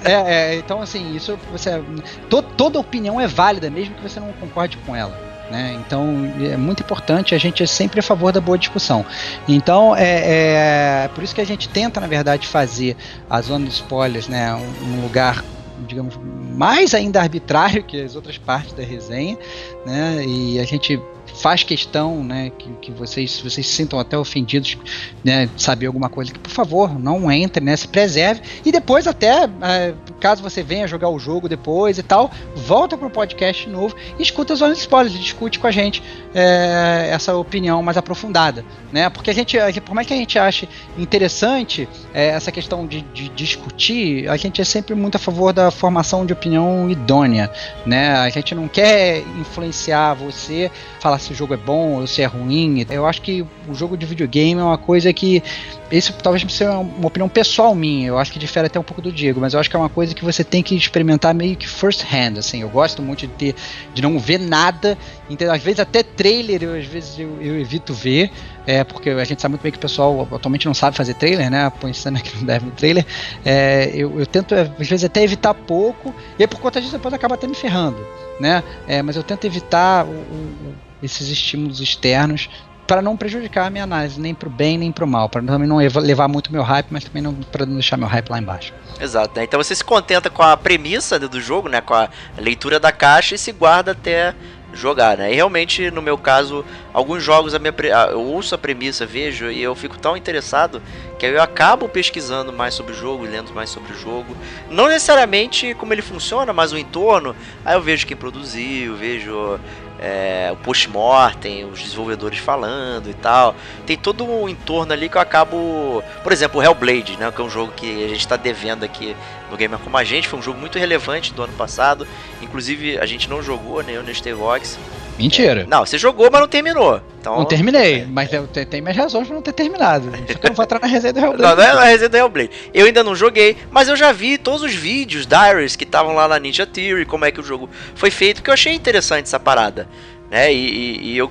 é, é, então assim, isso você. To, toda opinião é válida, mesmo que você não concorde com ela. Né? Então é muito importante, a gente é sempre a favor da boa discussão. Então é, é por isso que a gente tenta, na verdade, fazer a zona de spoilers né, um, um lugar digamos, mais ainda arbitrário que as outras partes da resenha, né? E a gente faz questão, né, que, que vocês, vocês se sintam até ofendidos, né, de saber alguma coisa, que por favor, não entre, né, se preserve, e depois até, é, caso você venha jogar o jogo depois e tal, volta pro podcast novo e escuta as zonas de spoilers, discute com a gente é, essa opinião mais aprofundada, né, porque a gente, por mais que a gente ache interessante é, essa questão de, de discutir, a gente é sempre muito a favor da formação de opinião idônea, né, a gente não quer influenciar você, falar se o jogo é bom ou se é ruim. Eu acho que o jogo de videogame é uma coisa que. Isso talvez seja uma opinião pessoal minha, eu acho que difere até um pouco do Diego, mas eu acho que é uma coisa que você tem que experimentar meio que first hand, assim. Eu gosto muito de ter, de não ver nada, então, às vezes até trailer eu, às vezes eu, eu evito ver, é, porque a gente sabe muito bem que o pessoal atualmente não sabe fazer trailer, né? Cena que não deve no trailer. É, eu, eu, tento, às vezes, até evitar pouco, e aí, por conta disso depois acaba até me ferrando, né? É, mas eu tento evitar o, o esses estímulos externos para não prejudicar a minha análise, nem para o bem nem para o mal, para também não levar muito meu hype, mas também não para não deixar meu hype lá embaixo. Exato, né? então você se contenta com a premissa do jogo, né, com a leitura da caixa e se guarda até jogar, né? E realmente, no meu caso, alguns jogos a minha eu ouço a premissa, vejo e eu fico tão interessado que eu acabo pesquisando mais sobre o jogo, lendo mais sobre o jogo. Não necessariamente como ele funciona, mas o entorno. Aí eu vejo quem produziu, vejo é, o post-mortem, os desenvolvedores falando e tal. Tem todo um entorno ali que eu acabo. Por exemplo, o Hellblade, né? Que é um jogo que a gente está devendo aqui no Gamer Como a Gente. Foi um jogo muito relevante do ano passado. Inclusive, a gente não jogou, né? Eu no Vox. Mentira. É, não, você jogou, mas não terminou. Então, não terminei, é, mas eu tenho, tenho minhas razões pra não ter terminado. [LAUGHS] Só que eu não vou entrar na resenha do Hellblade. Não, não é na resenha do Hellblade. Eu ainda não joguei, mas eu já vi todos os vídeos, diaries, que estavam lá na Ninja Theory, como é que o jogo foi feito, porque eu achei interessante essa parada. Né? E, e, e eu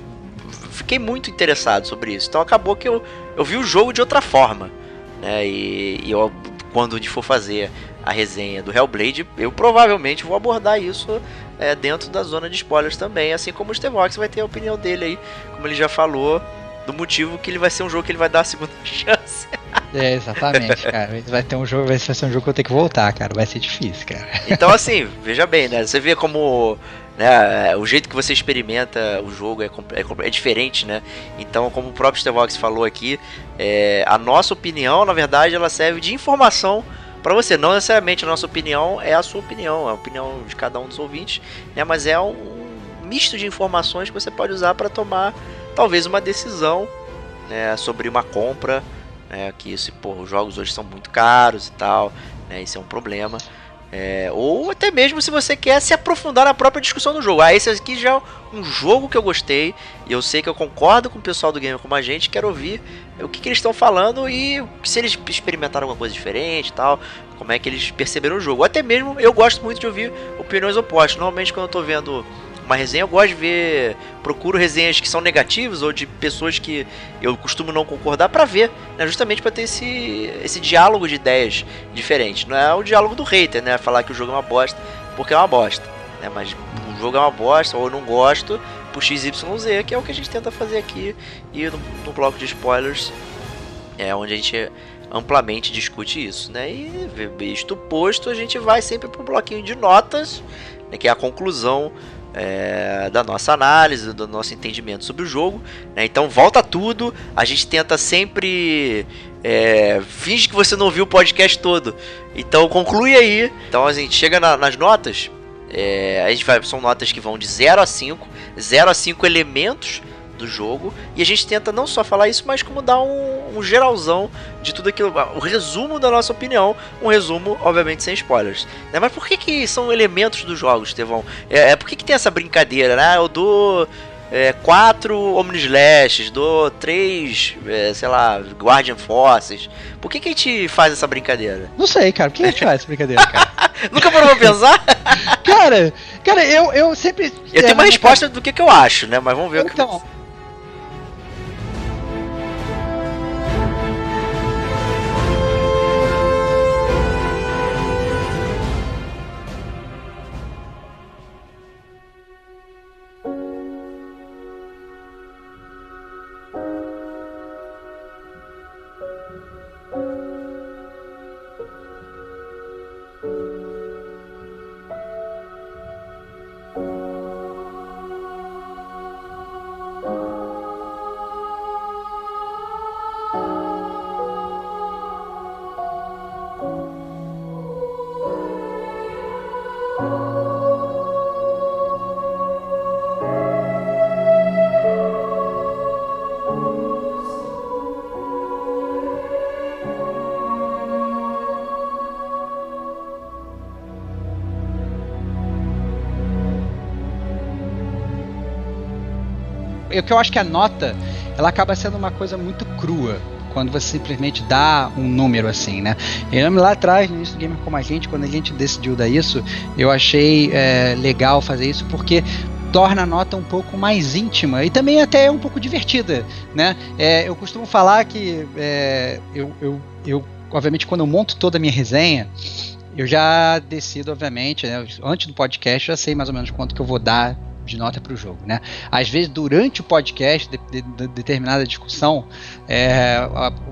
fiquei muito interessado sobre isso. Então acabou que eu, eu vi o jogo de outra forma. Né? E, e eu, quando a gente for fazer a resenha do Hellblade, eu provavelmente vou abordar isso é, dentro da zona de spoilers também, assim como o Stevox vai ter a opinião dele aí, como ele já falou, do motivo que ele vai ser um jogo que ele vai dar a segunda [LAUGHS] chance. É, exatamente, cara. Vai ter um jogo, vai ser um jogo que eu tenho que voltar, cara. Vai ser difícil, cara. Então, assim, veja bem, né? Você vê como né, o jeito que você experimenta o jogo é, é, é diferente, né? Então, como o próprio Stevox falou aqui, é, a nossa opinião, na verdade, ela serve de informação para você. Não necessariamente a nossa opinião é a sua opinião, é a opinião de cada um dos ouvintes, né? Mas é um misto de informações que você pode usar para tomar talvez uma decisão né, sobre uma compra, né? Que se pô, os jogos hoje são muito caros e tal, né? Isso é um problema. É, ou até mesmo se você quer se aprofundar na própria discussão do jogo. Ah, esse aqui já é um jogo que eu gostei e eu sei que eu concordo com o pessoal do game como a gente, quero ouvir o que, que eles estão falando e se eles experimentaram alguma coisa diferente e tal, como é que eles perceberam o jogo. Ou até mesmo eu gosto muito de ouvir opiniões opostas. Normalmente quando eu estou vendo uma resenha, eu gosto de ver, procuro resenhas que são negativas ou de pessoas que eu costumo não concordar para ver, né, justamente para ter esse, esse diálogo de ideias diferentes. Não é o diálogo do hater, né, falar que o jogo é uma bosta porque é uma bosta, né, mas o jogo é uma bosta ou eu não gosto por XYZ, que é o que a gente tenta fazer aqui e no, no bloco de spoilers é onde a gente amplamente discute isso, né? E visto posto, a gente vai sempre para o bloquinho de notas, né, que é a conclusão é, da nossa análise, do nosso entendimento sobre o jogo. Né? Então volta tudo, a gente tenta sempre. É, finge que você não ouviu o podcast todo. Então conclui aí. Então a gente chega na, nas notas. É, a gente vai, são notas que vão de 0 a 5. 0 a 5 elementos do jogo. E a gente tenta não só falar isso, mas como dar um, um geralzão de tudo aquilo, o resumo da nossa opinião, um resumo, obviamente, sem spoilers. Né? Mas por que, que são elementos do jogo, Estevão? É, é, por que, que tem essa brincadeira, né? Eu dou é, quatro Omnislashes, dou três, é, sei lá, Guardian Forces. Por que, que a gente faz essa brincadeira? Não sei, cara. Por que a gente faz essa brincadeira, cara? [LAUGHS] Nunca parou pra pensar? [LAUGHS] cara, cara, eu, eu sempre. Eu tenho uma resposta do que, que eu acho, né? Mas vamos ver então, o que. O que eu acho que a nota, ela acaba sendo uma coisa muito crua quando você simplesmente dá um número assim, né? Eu lembro lá atrás, no início do Gamer Como a Gente, quando a gente decidiu dar isso, eu achei é, legal fazer isso porque torna a nota um pouco mais íntima e também até um pouco divertida, né? É, eu costumo falar que é, eu, eu, eu, obviamente, quando eu monto toda a minha resenha, eu já decido, obviamente, né, antes do podcast, já sei mais ou menos quanto que eu vou dar de nota para o jogo, né? Às vezes durante o podcast, de, de, de determinada discussão, é,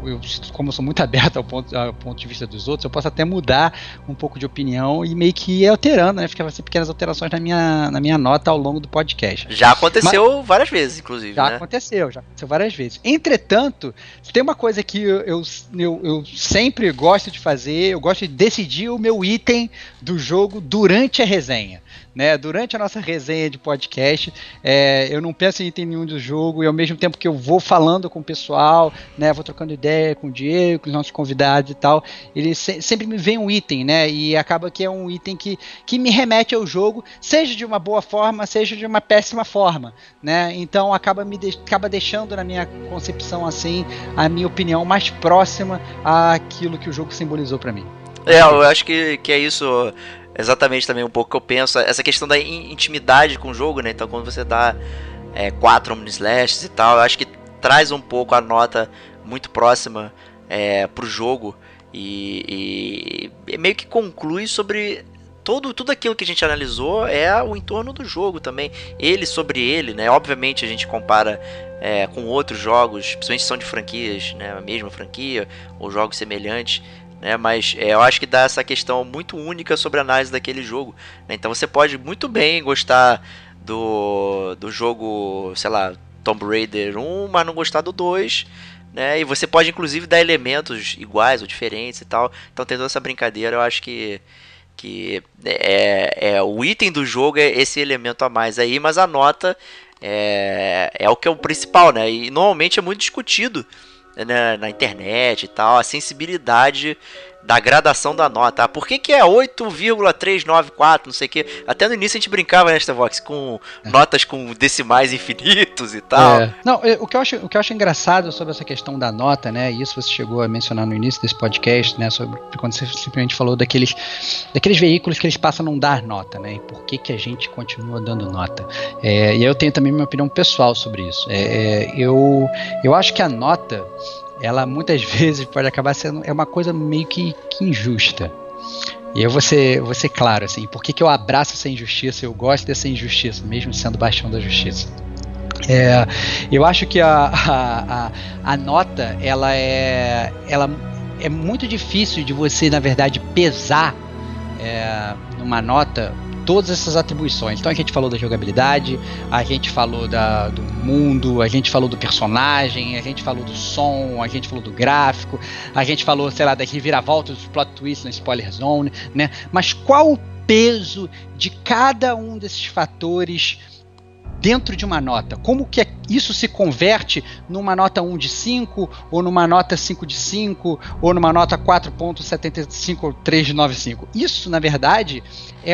eu, como eu sou muito [LAUGHS] aberto ao ponto, ao ponto de vista dos outros, eu posso até mudar um pouco de opinião e meio que ir alterando, né? Ficava assim pequenas alterações na minha, na minha nota ao longo do podcast. Já aconteceu Mas, várias vezes, inclusive. Já né? aconteceu, já aconteceu várias vezes. Entretanto, tem uma coisa que eu, eu, eu, eu sempre gosto de fazer, eu gosto de decidir o meu item do jogo durante a resenha né? Durante a nossa resenha de podcast, é, eu não penso em item nenhum do jogo e ao mesmo tempo que eu vou falando com o pessoal, né? Vou trocando ideia com o Diego, com os nossos convidados e tal, ele se, sempre me vem um item, né? E acaba que é um item que, que me remete ao jogo, seja de uma boa forma, seja de uma péssima forma, né? Então acaba me de, acaba deixando na minha concepção assim a minha opinião mais próxima àquilo que o jogo simbolizou para mim. É, eu acho que, que é isso exatamente também um pouco que eu penso. Essa questão da intimidade com o jogo, né? Então quando você dá é, quatro Omnislashes e tal, eu acho que traz um pouco a nota muito próxima é, pro jogo e, e, meio que conclui sobre todo, tudo aquilo que a gente analisou é o entorno do jogo também. Ele sobre ele, né? Obviamente a gente compara é, com outros jogos, principalmente são de franquias, né? A mesma franquia ou jogos semelhantes né? Mas é, eu acho que dá essa questão muito única sobre a análise daquele jogo. Né? Então você pode muito bem gostar do, do jogo, sei lá, Tomb Raider 1, mas não gostar do 2. Né? E você pode inclusive dar elementos iguais ou diferentes e tal. Então toda essa brincadeira, eu acho que que é, é o item do jogo é esse elemento a mais aí, mas a nota é, é o que é o principal, né? E normalmente é muito discutido né, na internet e tal, a sensibilidade da gradação da nota. Por que, que é 8,394, não sei o que? Até no início a gente brincava nesta Vox com é. notas com decimais infinitos e tal. É. Não, o que, eu acho, o que eu acho engraçado sobre essa questão da nota, né? E isso você chegou a mencionar no início desse podcast, né? Sobre quando você simplesmente falou daqueles, daqueles veículos que eles passam a não dar nota, né? E por que, que a gente continua dando nota. É, e eu tenho também minha opinião pessoal sobre isso. É, é eu, eu acho que a nota ela muitas [LAUGHS] vezes pode acabar sendo é uma coisa meio que, que injusta. E eu vou ser, vou ser claro, assim, por que, que eu abraço essa injustiça, eu gosto dessa injustiça, mesmo sendo baixão da justiça. É, eu acho que a, a, a, a, nota, ela é, ela é muito difícil de você, na verdade, pesar é, numa nota todas essas atribuições. Então a gente falou da jogabilidade, a gente falou da, do mundo, a gente falou do personagem, a gente falou do som, a gente falou do gráfico, a gente falou, sei lá, das reviravoltas, dos plot twists na spoiler zone, né? Mas qual o peso de cada um desses fatores dentro de uma nota. Como que isso se converte numa nota 1 de 5, ou numa nota 5 de 5, ou numa nota 4.75 ou 3 de 95. Isso, na verdade, é,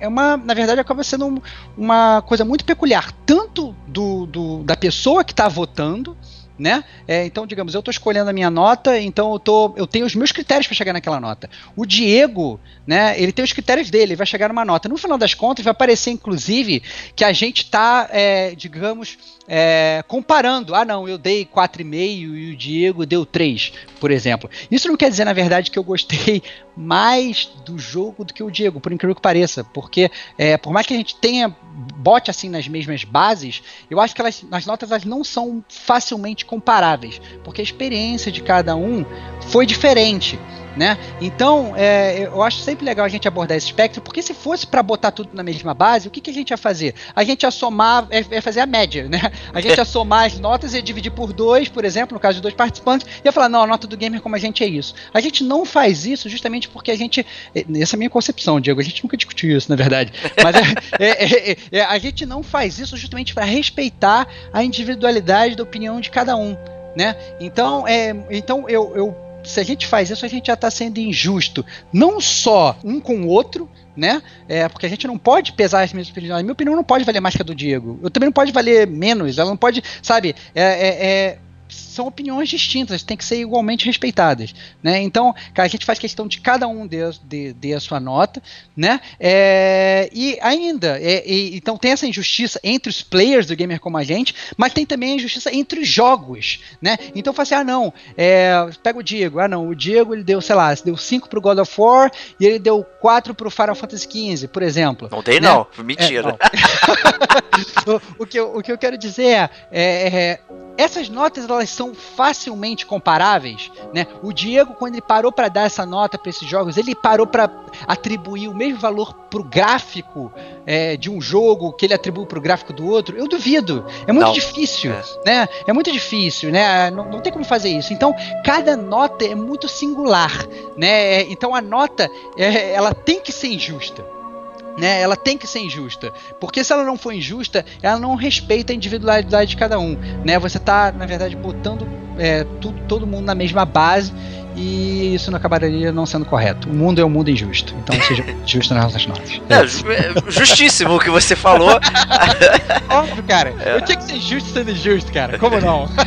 é uma, na verdade, acaba sendo um, uma coisa muito peculiar, tanto do, do da pessoa que está votando, né? É, então, digamos, eu estou escolhendo a minha nota, então eu, tô, eu tenho os meus critérios para chegar naquela nota. O Diego, né? Ele tem os critérios dele, ele vai chegar numa nota. No final das contas, vai aparecer, inclusive, que a gente está, é, digamos, é, comparando. Ah, não, eu dei 4,5 e o Diego deu 3, por exemplo. Isso não quer dizer, na verdade, que eu gostei mais do jogo do que o Diego, por incrível que pareça. Porque, é, por mais que a gente tenha bote assim nas mesmas bases, eu acho que elas, as notas elas não são facilmente comparáveis. Porque a experiência de cada um foi diferente né? Então, é, eu acho sempre legal a gente abordar esse espectro, porque se fosse para botar tudo na mesma base, o que, que, a gente ia fazer? A gente ia somar, ia é, é fazer a média, né? A gente ia [LAUGHS] somar as notas e dividir por dois, por exemplo, no caso de dois participantes, e ia falar, não, a nota do gamer como a gente é isso. A gente não faz isso justamente porque a gente, essa é a minha concepção, Diego, a gente nunca discutiu isso, na verdade, [LAUGHS] mas é, é, a gente não faz isso justamente para respeitar a individualidade da opinião de cada um. Né? Então, é, então eu, eu se a gente faz isso, a gente já está sendo injusto. Não só um com o outro, né? É, porque a gente não pode pesar as minhas opiniões. A minha opinião não pode valer mais que a do Diego. Eu também não pode valer menos. Ela não pode, sabe? É, é, é são opiniões distintas, têm que ser igualmente respeitadas, né? Então, cara, a gente faz questão de cada um dê, dê, dê a sua nota, né? É, e ainda, é, e, então tem essa injustiça entre os players do gamer como a gente, mas tem também a injustiça entre os jogos, né? Então fala assim, ah não, é, pega o Diego, ah não, o Diego ele deu, sei lá, deu 5 pro God of War e ele deu 4 pro Final Fantasy XV, por exemplo. Não tem né? não, mentira. É, não. [LAUGHS] o, o, que eu, o que eu quero dizer é, é, é essas notas elas são facilmente comparáveis, né? O Diego quando ele parou para dar essa nota para esses jogos, ele parou para atribuir o mesmo valor pro gráfico é, de um jogo que ele atribui pro gráfico do outro. Eu duvido. É muito não. difícil, é. né? É muito difícil, né? Não, não tem como fazer isso. Então cada nota é muito singular, né? Então a nota é, ela tem que ser injusta né, ela tem que ser injusta. Porque se ela não for injusta, ela não respeita a individualidade de cada um. Né? Você está, na verdade, botando é, tudo, todo mundo na mesma base e isso não acabaria não sendo correto. O mundo é um mundo injusto, então seja [LAUGHS] justo nas nossas notas. É, justíssimo o que você falou. [LAUGHS] Óbvio, cara. É. Eu tinha que ser justo sendo injusto, cara. Como não? [LAUGHS]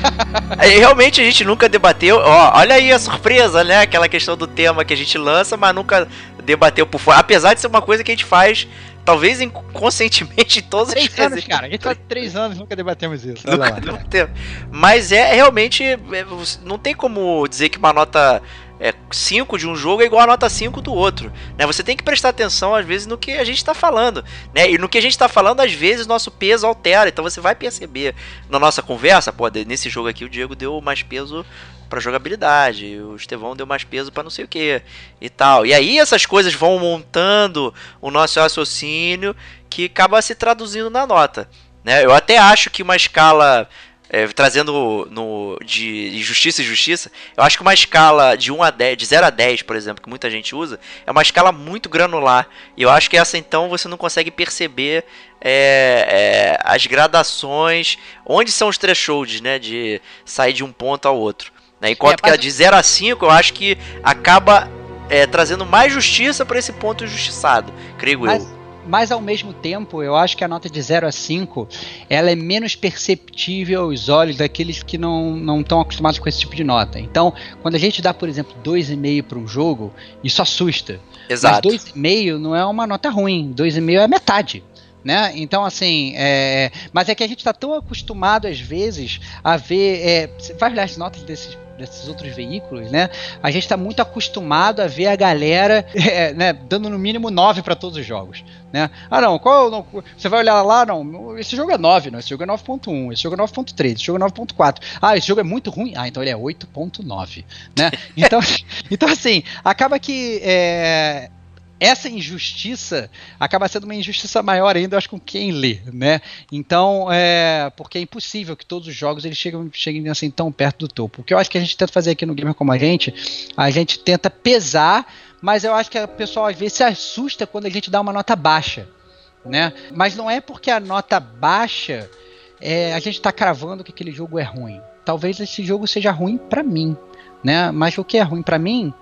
É, realmente a gente nunca debateu. Ó, olha aí a surpresa, né? Aquela questão do tema que a gente lança, mas nunca debateu por fora. Apesar de ser uma coisa que a gente faz talvez inconscientemente em [LAUGHS] todos três os anos, cara. A gente faz três anos nunca debatemos isso. Nunca debatemos. Mas é realmente. É, não tem como dizer que uma nota é, 5 de um jogo é igual a nota 5 do outro. Né? Você tem que prestar atenção, às vezes, no que a gente está falando. Né? E no que a gente está falando, às vezes, nosso peso altera. Então você vai perceber na nossa conversa, pô, nesse jogo aqui o Diego deu mais peso para jogabilidade, o Estevão deu mais peso para não sei o que e tal. E aí essas coisas vão montando o nosso raciocínio que acaba se traduzindo na nota. Né? Eu até acho que uma escala é, trazendo no, de justiça e justiça, eu acho que uma escala de 1 a 10, de 0 a 10, por exemplo, que muita gente usa, é uma escala muito granular. E eu acho que essa então você não consegue perceber é, é, as gradações, onde são os thresholds, né, de sair de um ponto ao outro. Né? Enquanto é, que a de 0 a 5, eu acho que acaba é, trazendo mais justiça para esse ponto injustiçado, creio mas, eu. Mas ao mesmo tempo, eu acho que a nota de 0 a 5 ela é menos perceptível aos olhos daqueles que não estão acostumados com esse tipo de nota. Então, quando a gente dá, por exemplo, 2,5 para um jogo, isso assusta. Exato. Mas 2,5 não é uma nota ruim, 2,5 é metade. Né? Então, assim, é... mas é que a gente está tão acostumado, às vezes, a ver. É... Você vai olhar as notas desses desses outros veículos, né? A gente está muito acostumado a ver a galera [LAUGHS] é, né, dando no mínimo 9 para todos os jogos. Né? Ah, não, qual. Não, você vai olhar lá, não. Esse jogo é 9, não. Esse jogo é 9.1, esse jogo é 9.3, esse jogo é 9.4. Ah, esse jogo é muito ruim. Ah, então ele é 8.9. Né? [LAUGHS] Então, [LAUGHS] então, assim, acaba que. É, essa injustiça acaba sendo uma injustiça maior ainda, eu acho, com quem lê, né? Então, é, porque é impossível que todos os jogos eles cheguem, cheguem assim tão perto do topo. O que eu acho que a gente tenta fazer aqui no Gamer Como a Gente, a gente tenta pesar, mas eu acho que o pessoal às vezes se assusta quando a gente dá uma nota baixa, né? Mas não é porque a nota baixa é, a gente está cravando que aquele jogo é ruim. Talvez esse jogo seja ruim para mim, né? Mas o que é ruim para mim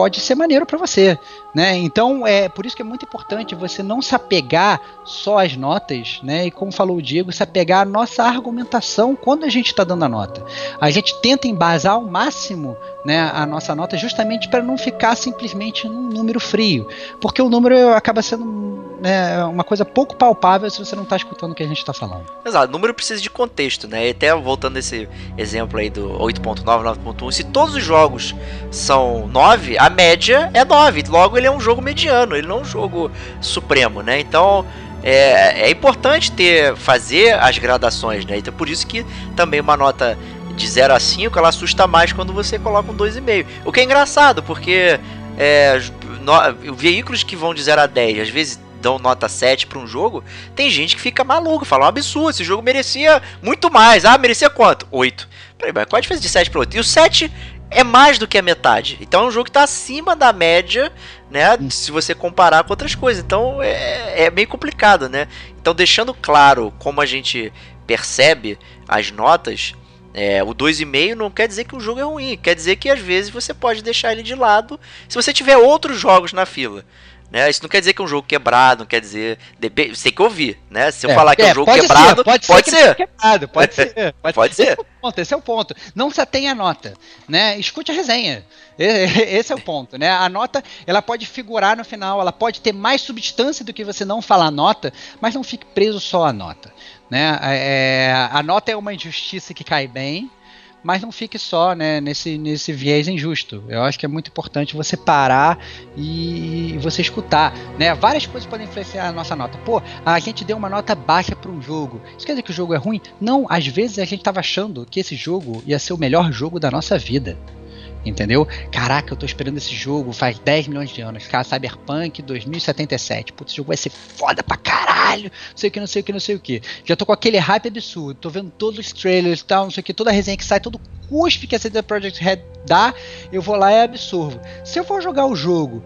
pode ser maneiro para você, né? Então é por isso que é muito importante você não se apegar só às notas, né? E como falou o Diego, se apegar à nossa argumentação quando a gente está dando a nota. A gente tenta embasar ao máximo, né, a nossa nota justamente para não ficar simplesmente num número frio, porque o número acaba sendo né, uma coisa pouco palpável se você não está escutando o que a gente está falando. Exato, o número precisa de contexto, né? E até voltando esse exemplo aí do 8.9, 9.1, se todos os jogos são 9, a média é 9. Logo, ele é um jogo mediano, ele não é um jogo supremo, né? Então, é, é importante ter fazer as gradações, né? Então, por isso que também uma nota de 0 a 5 ela assusta mais quando você coloca um 2,5. O que é engraçado, porque é, no, veículos que vão de 0 a 10, às vezes dão nota 7 para um jogo, tem gente que fica maluco, fala um absurdo, esse jogo merecia muito mais. Ah, merecia quanto? 8. Peraí, mas qual a diferença de 7 para 8? E o 7 é mais do que a metade. Então é um jogo que está acima da média, né? Se você comparar com outras coisas. Então é, é bem complicado, né? Então deixando claro como a gente percebe as notas, É, o 2,5 não quer dizer que o jogo é ruim, quer dizer que às vezes você pode deixar ele de lado se você tiver outros jogos na fila. Né? Isso não quer dizer que é um jogo quebrado, não quer dizer. Você tem que ouvir, né? Se eu é, falar que é, um jogo pode quebrado, ser, pode, pode ser. Quebrado, pode ser. Pode, pode [LAUGHS] ser. Esse é, o ponto, esse é o ponto. Não se atenha a nota. Né? Escute a resenha. Esse é o ponto, né? A nota, ela pode figurar no final, ela pode ter mais substância do que você não falar nota, mas não fique preso só à nota, né? É, a nota é uma injustiça que cai bem, mas não fique só né, nesse, nesse viés injusto. Eu acho que é muito importante você parar e você escutar. Né? Várias coisas podem influenciar a nossa nota. Pô, a gente deu uma nota baixa para um jogo. Isso quer dizer que o jogo é ruim? Não, às vezes a gente estava achando que esse jogo ia ser o melhor jogo da nossa vida. Entendeu? Caraca, eu tô esperando esse jogo faz 10 milhões de anos. Cara, Cyberpunk 2077. Putz, esse jogo vai ser foda pra caralho. Não sei o que, não sei o que, não sei o que. Já tô com aquele hype absurdo. Tô vendo todos os trailers e tal, não sei o que. Toda a resenha que sai, todo cuspe que a CD Projekt Red dá, eu vou lá e absorvo. Se eu for jogar o jogo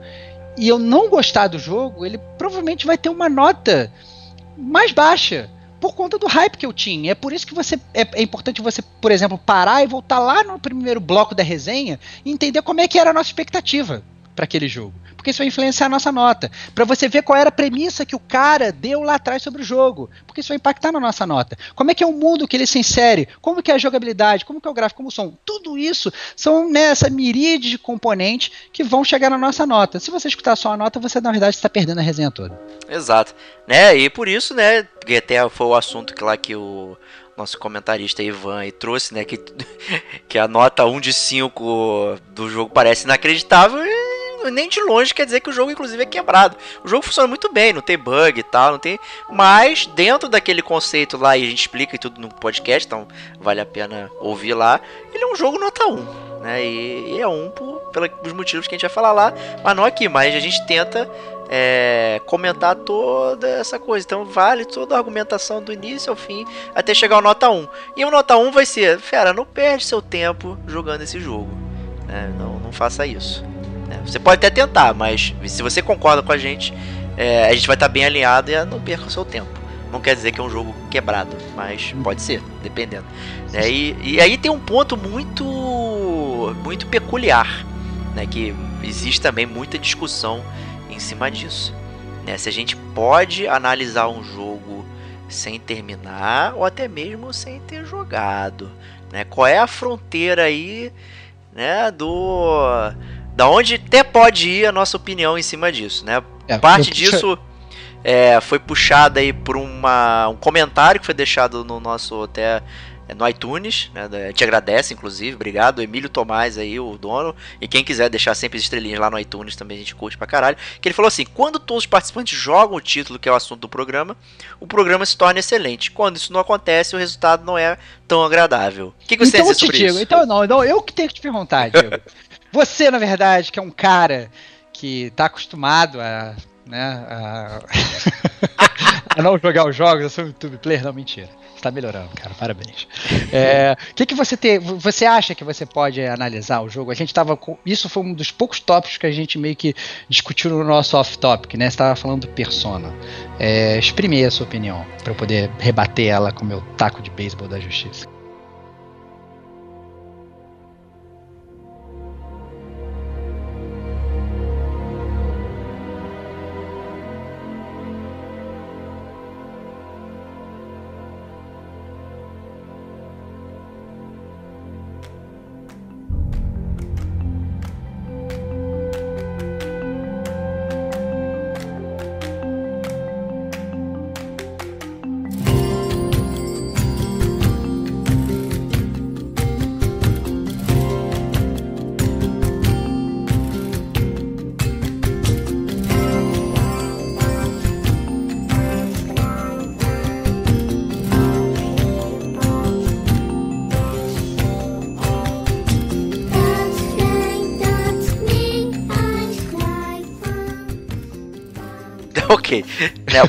e eu não gostar do jogo, ele provavelmente vai ter uma nota mais baixa por conta do hype que eu tinha. É por isso que você é, é, importante você, por exemplo, parar e voltar lá no primeiro bloco da resenha e entender como é que era a nossa expectativa para aquele jogo porque isso vai influenciar a nossa nota. Para você ver qual era a premissa que o cara deu lá atrás sobre o jogo, porque isso vai impactar na nossa nota. Como é que é o mundo que ele se insere, como que é a jogabilidade, como que é o gráfico, como o som. Tudo isso são nessa né, miríade de componentes que vão chegar na nossa nota. Se você escutar só a nota, você na verdade está perdendo a resenha toda. Exato. Né? E por isso, né, até foi o assunto que lá que o nosso comentarista Ivan aí trouxe, né, que, [LAUGHS] que a nota 1 de 5 do jogo parece inacreditável e nem de longe quer dizer que o jogo, inclusive, é quebrado. O jogo funciona muito bem, não tem bug e tal, não tem. Mas dentro daquele conceito lá, e a gente explica tudo no podcast, então vale a pena ouvir lá. Ele é um jogo nota 1. Né? E, e é um por, pelos motivos que a gente vai falar lá, mas não aqui, mas a gente tenta é, comentar toda essa coisa. Então vale toda a argumentação do início ao fim até chegar ao nota 1. E o nota 1 vai ser, fera, não perde seu tempo jogando esse jogo. Né? Não, não faça isso. Né? Você pode até tentar, mas se você concorda com a gente, é, a gente vai estar bem alinhado e não perca o seu tempo. Não quer dizer que é um jogo quebrado, mas pode ser, dependendo. Né? E, e aí tem um ponto muito, muito peculiar, né? que existe também muita discussão em cima disso. Né? Se a gente pode analisar um jogo sem terminar ou até mesmo sem ter jogado. Né? Qual é a fronteira aí né, do da onde até pode ir a nossa opinião em cima disso, né? É, Parte disso é, foi puxada aí por uma, um comentário que foi deixado no nosso até é, no iTunes, né? Te agradece, inclusive, obrigado, Emílio Tomás aí, o dono. E quem quiser deixar sempre as estrelinhas lá no iTunes também a gente curte pra caralho. Que ele falou assim: quando todos os participantes jogam o título, que é o assunto do programa, o programa se torna excelente. Quando isso não acontece, o resultado não é tão agradável. O que, que você então, sobre digo, isso? Então, não, não, eu que tenho que te perguntar, Diego. [LAUGHS] Você, na verdade, que é um cara que tá acostumado a. Né, a... [LAUGHS] a não jogar os jogos, eu sou um YouTube player, não, mentira. Está melhorando, cara, parabéns. O é, que, que você tem. Você acha que você pode analisar o jogo? A gente tava. Com, isso foi um dos poucos tópicos que a gente meio que discutiu no nosso off-topic, né? Você estava falando do Persona. É, exprime a sua opinião, para eu poder rebater ela com o meu taco de beisebol da justiça.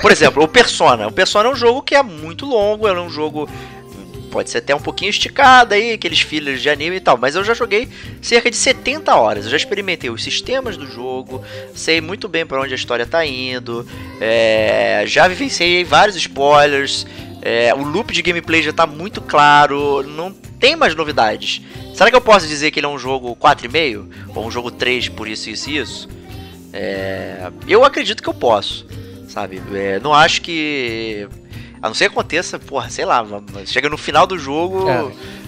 Por exemplo, o Persona. O Persona é um jogo que é muito longo, é um jogo pode ser até um pouquinho esticado aí, aqueles fillers de anime e tal, mas eu já joguei cerca de 70 horas. Eu já experimentei os sistemas do jogo, sei muito bem para onde a história tá indo, é, já vivenciei vários spoilers, é, o loop de gameplay já tá muito claro, não tem mais novidades. Será que eu posso dizer que ele é um jogo 4,5? Ou um jogo 3 por isso, isso e isso? É, eu acredito que eu posso, sabe? É, não acho que. A não ser que aconteça, porra, sei lá, chega no final do jogo.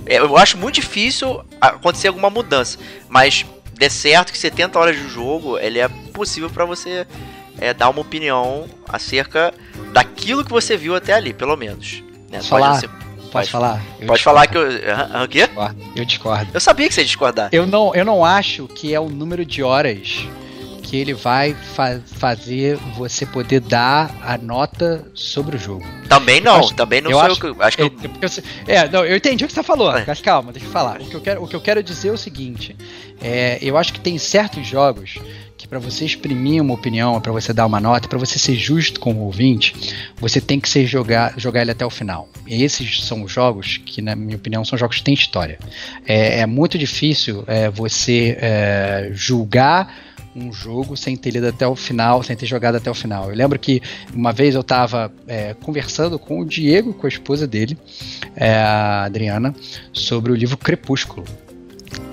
É. Eu acho muito difícil acontecer alguma mudança. Mas der certo que 70 horas de jogo, ele é possível para você é, dar uma opinião acerca daquilo que você viu até ali, pelo menos. Né? Pode falar? Ser, Pode, pode falar? Eu pode falar que eu. O quê? Eu discordo. Eu sabia que você ia discordar. Eu não, eu não acho que é o número de horas que ele vai fa fazer você poder dar a nota sobre o jogo. Também não, acho, também não eu acho, eu que. Acho que eu... É, é, não, eu entendi o que você falou, é. mas calma, deixa eu falar. O que eu quero, o que eu quero dizer é o seguinte: é, eu acho que tem certos jogos que para você exprimir uma opinião, para você dar uma nota, para você ser justo com o ouvinte, você tem que ser jogar, jogar ele até o final. E esses são jogos que, na minha opinião, são jogos que têm história. É, é muito difícil é, você é, julgar um jogo sem ter lido até o final, sem ter jogado até o final. Eu lembro que uma vez eu estava é, conversando com o Diego, com a esposa dele, é, a Adriana, sobre o livro Crepúsculo.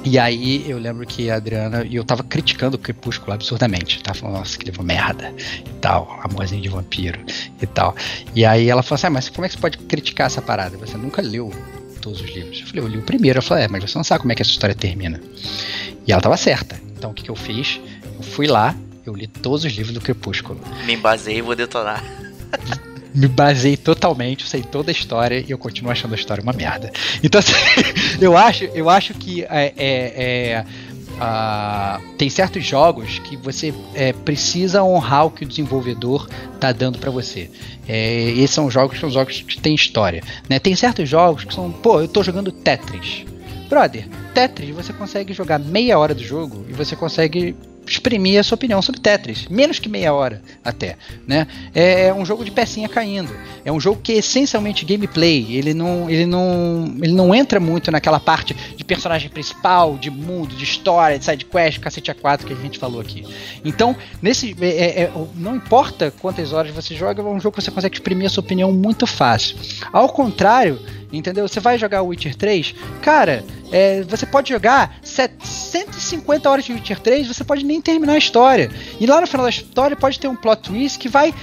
E aí eu lembro que a Adriana, e eu tava criticando o Crepúsculo absurdamente. Tava falando, nossa, que livro merda e tal, amorzinho de vampiro e tal. E aí ela falou assim, ah, mas como é que você pode criticar essa parada? Você nunca leu todos os livros. Eu falei, eu li o primeiro. Ela falou, é, mas você não sabe como é que essa história termina. E ela tava certa. Então o que, que eu fiz? Eu fui lá, eu li todos os livros do Crepúsculo. Me basei e vou detonar. [LAUGHS] me baseei totalmente, sei toda a história e eu continuo achando a história uma merda. Então, assim, [LAUGHS] eu acho, eu acho que é, é, é uh, tem certos jogos que você é, precisa honrar o que o desenvolvedor tá dando para você. É, esses são jogos, são jogos que têm história. Né? Tem certos jogos que são, pô, eu tô jogando Tetris. Brother, Tetris você consegue jogar meia hora do jogo e você consegue exprimir a sua opinião sobre Tetris, menos que meia hora até, né? É, é um jogo de pecinha caindo, é um jogo que é essencialmente gameplay, ele não, ele não, ele não entra muito naquela parte de personagem principal, de mundo, de história, de side quest, cacete a quatro que a gente falou aqui. Então, nesse, é, é, é, não importa quantas horas você joga, é um jogo que você consegue exprimir a sua opinião muito fácil. Ao contrário Entendeu? Você vai jogar Witcher 3, cara, é, você pode jogar 150 horas de Witcher 3, você pode nem terminar a história. E lá no final da história pode ter um plot twist que vai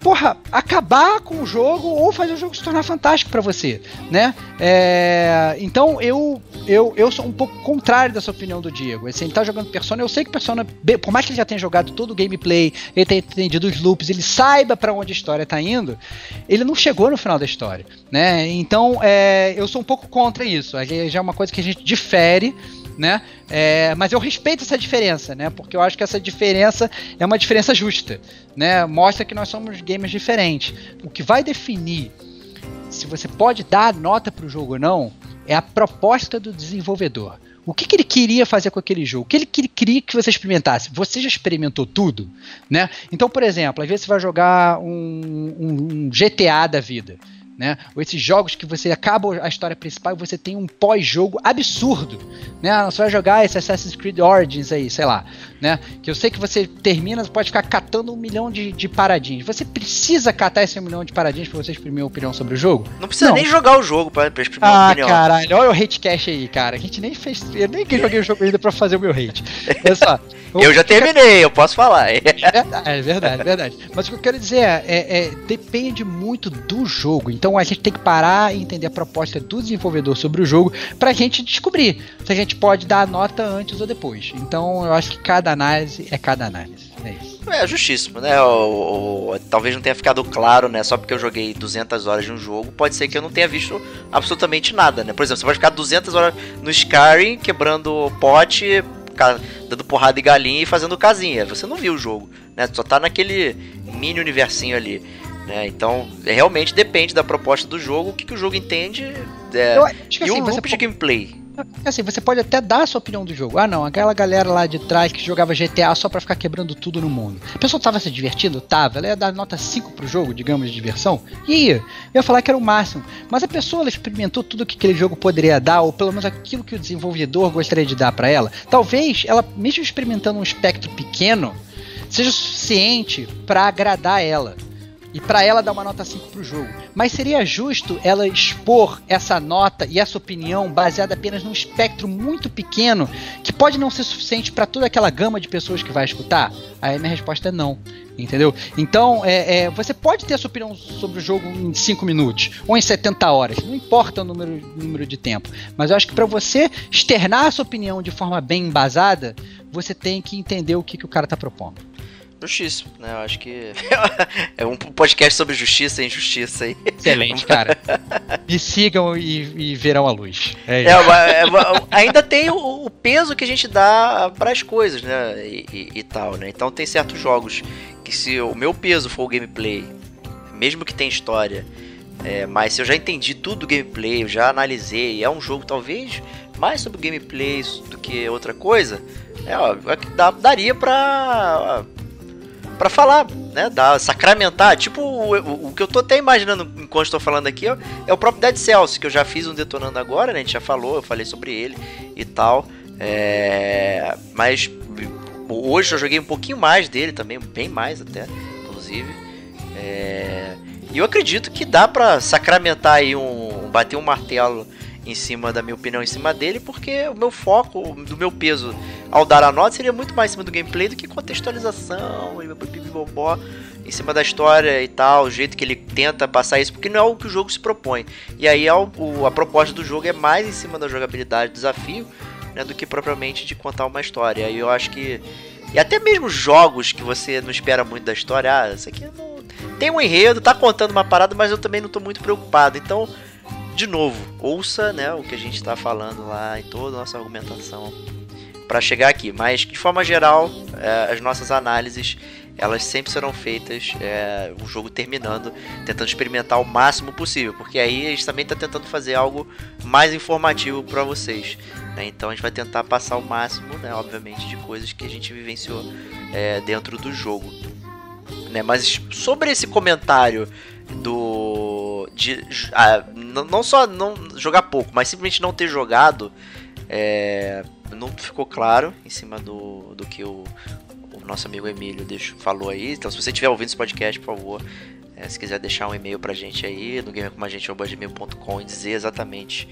porra, acabar com o jogo ou fazer o jogo se tornar fantástico para você, né? É, então eu, eu eu sou um pouco contrário dessa opinião do Diego. Assim, ele tá jogando Persona, eu sei que Persona, por mais que ele já tenha jogado todo o gameplay, ele tenha entendido os loops, ele saiba para onde a história tá indo, ele não chegou no final da história, né? Então é, eu sou um pouco contra isso. Já é uma coisa que a gente difere né? É, mas eu respeito essa diferença, né? Porque eu acho que essa diferença é uma diferença justa, né? Mostra que nós somos gamers diferentes. O que vai definir se você pode dar nota para o jogo ou não é a proposta do desenvolvedor. O que, que, ele queria fazer com aquele jogo? O que ele, que ele queria que você experimentasse? Você já experimentou tudo? Né? Então, por exemplo, às vezes você vai jogar um, um, um GTA da vida né? Ou esses jogos que você acaba a história principal e você tem um pós-jogo absurdo, né? Ah, você vai jogar esse Assassin's Creed Origins aí, sei lá, né? Que eu sei que você termina, você pode ficar catando um milhão de, de paradinhas. Você precisa catar esse um milhão de paradinhas para você exprimir uma opinião sobre o jogo? Não precisa Não. nem jogar o jogo pra, pra exprimir ah, uma opinião. Ah, caralho, olha o hate cash aí, cara. A gente nem fez. Eu nem joguei o jogo ainda pra fazer o meu hate. Olha só. [LAUGHS] eu já terminei, eu posso falar. É verdade, é verdade, é verdade. Mas o que eu quero dizer é, é, é, depende muito do jogo. Então a gente tem que parar e entender a proposta do desenvolvedor sobre o jogo pra gente descobrir se a gente pode dar a nota antes ou depois. Então eu acho que cada análise é cada análise. É isso. É justíssimo, né? Talvez não tenha ficado claro, né? Só porque eu joguei 200 horas de um jogo, pode ser que eu não tenha visto absolutamente nada, né? Por exemplo, você pode ficar 200 horas no Skyrim quebrando pote dando porrada em galinha e fazendo casinha. Você não viu o jogo, né? Só tá naquele mini universinho ali. Né? Então, é, realmente depende da proposta do jogo, o que, que o jogo entende é, Eu, e assim, o loop de gameplay. Assim, você pode até dar a sua opinião do jogo. Ah, não, aquela galera lá de trás que jogava GTA só para ficar quebrando tudo no mundo. A pessoa tava se divertindo? Tava. Ela ia dar nota 5 pro jogo, digamos, de diversão? Ia. Eu ia falar que era o máximo. Mas a pessoa ela experimentou tudo que aquele jogo poderia dar, ou pelo menos aquilo que o desenvolvedor gostaria de dar para ela. Talvez ela, mesmo experimentando um espectro pequeno, seja suficiente para agradar ela e para ela dar uma nota 5 pro jogo. Mas seria justo ela expor essa nota e essa opinião baseada apenas num espectro muito pequeno que pode não ser suficiente para toda aquela gama de pessoas que vai escutar? Aí minha resposta é não. Entendeu? Então, é, é, você pode ter a sua opinião sobre o jogo em 5 minutos ou em 70 horas, não importa o número, número de tempo. Mas eu acho que para você externar a sua opinião de forma bem embasada, você tem que entender o que, que o cara está propondo. Justiça, né? Eu acho que [LAUGHS] é um podcast sobre justiça e injustiça aí. Excelente, cara. Me sigam e, e verão a luz. É, é, é ainda tem o, o, peso que a gente dá para as coisas, né? E, e, e, tal, né? Então tem certos jogos que se o meu peso for o gameplay, mesmo que tenha história, é, mas se eu já entendi tudo do gameplay, eu já analisei, é um jogo talvez mais sobre gameplay do que outra coisa, é, ó, dá, daria pra para falar, né? Dar, sacramentar. Tipo, o, o, o, que eu tô até imaginando enquanto estou falando aqui é, é, o próprio Dead Cells, que eu já fiz um detonando agora, né? A gente já falou, eu falei sobre ele e tal. É, mas hoje eu joguei um pouquinho mais dele também, bem mais até, inclusive. É, e eu acredito que dá para sacramentar aí um. bater um martelo em cima da minha opinião em cima dele, porque o meu foco, do meu peso ao dar a nota seria muito mais em cima do gameplay do que contextualização, em cima da história e tal, o jeito que ele tenta passar isso, porque não é o que o jogo se propõe. E aí a, a proposta do jogo é mais em cima da jogabilidade, do desafio, né, do que propriamente de contar uma história. Aí eu acho que e até mesmo jogos que você não espera muito da história, ah, isso aqui não... tem um enredo, tá contando uma parada, mas eu também não tô muito preocupado. Então, de novo, ouça né, o que a gente está falando lá em toda a nossa argumentação para chegar aqui. Mas de forma geral, é, as nossas análises elas sempre serão feitas é, o jogo terminando, tentando experimentar o máximo possível, porque aí a gente também está tentando fazer algo mais informativo para vocês. Né? Então a gente vai tentar passar o máximo, né, obviamente, de coisas que a gente vivenciou é, dentro do jogo. Né? Mas sobre esse comentário do de ah, não só não jogar pouco, mas simplesmente não ter jogado, é, não ficou claro em cima do, do que o, o nosso amigo Emílio deixou, falou aí. Então, se você estiver ouvindo esse podcast, por favor, é, se quiser deixar um e-mail pra gente aí no gamercomagente.com e dizer exatamente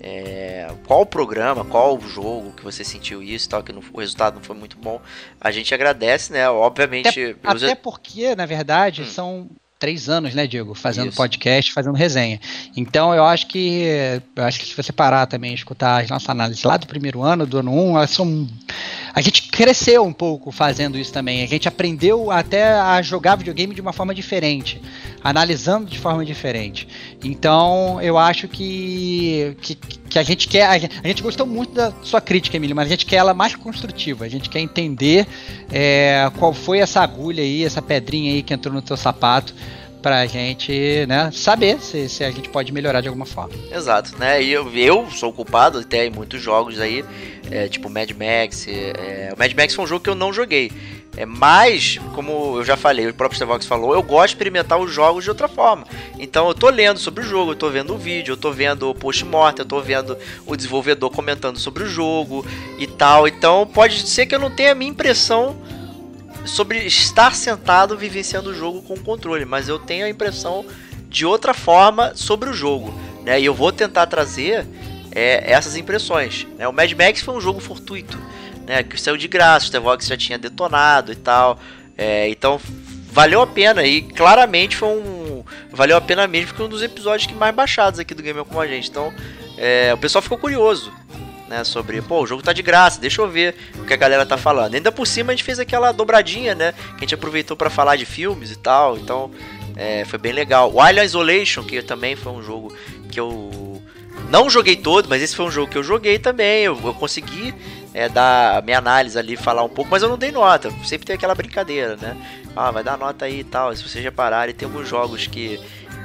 é, qual o programa, qual o jogo que você sentiu isso tal, que não, o resultado não foi muito bom, a gente agradece, né? Obviamente. Até, até porque, na verdade, hum. são três anos, né, Diego? Fazendo Isso. podcast, fazendo resenha. Então eu acho que eu acho que se você parar também e escutar as nossas análises lá do primeiro ano, do ano 1, um, elas são. A gente cresceu um pouco fazendo isso também. A gente aprendeu até a jogar videogame de uma forma diferente, analisando de forma diferente. Então eu acho que, que, que a gente quer. A gente gostou muito da sua crítica, Emílio, mas a gente quer ela mais construtiva. A gente quer entender é, qual foi essa agulha aí, essa pedrinha aí que entrou no teu sapato pra gente, né, saber se, se a gente pode melhorar de alguma forma. Exato, né? E eu, eu sou culpado até em muitos jogos aí, é, tipo Mad Max. É, o Mad Max foi um jogo que eu não joguei. É, mas, como eu já falei, o próprio Stevox falou, eu gosto de experimentar os jogos de outra forma. Então eu tô lendo sobre o jogo, eu tô vendo o vídeo, eu tô vendo o post-mortem, eu tô vendo o desenvolvedor comentando sobre o jogo e tal. Então pode ser que eu não tenha a minha impressão sobre estar sentado vivenciando o jogo com o controle, mas eu tenho a impressão de outra forma sobre o jogo, né? E eu vou tentar trazer é, essas impressões. Né? O Mad Max foi um jogo fortuito, né? Que saiu de graça, o Stevox já tinha detonado e tal, é, então valeu a pena e claramente foi um valeu a pena mesmo porque é um dos episódios que mais baixados aqui do Game com a gente. Então é, o pessoal ficou curioso, né, sobre, pô, o jogo tá de graça, deixa eu ver o que a galera tá falando. Ainda por cima a gente fez aquela dobradinha, né, que a gente aproveitou para falar de filmes e tal, então é, foi bem legal. O Alien Isolation, que também foi um jogo que eu não joguei todo, mas esse foi um jogo que eu joguei também, eu, eu consegui é, dar minha análise ali, falar um pouco, mas eu não dei nota, sempre tem aquela brincadeira, né, ah, vai dar nota aí e tal, se vocês repararem, tem alguns jogos que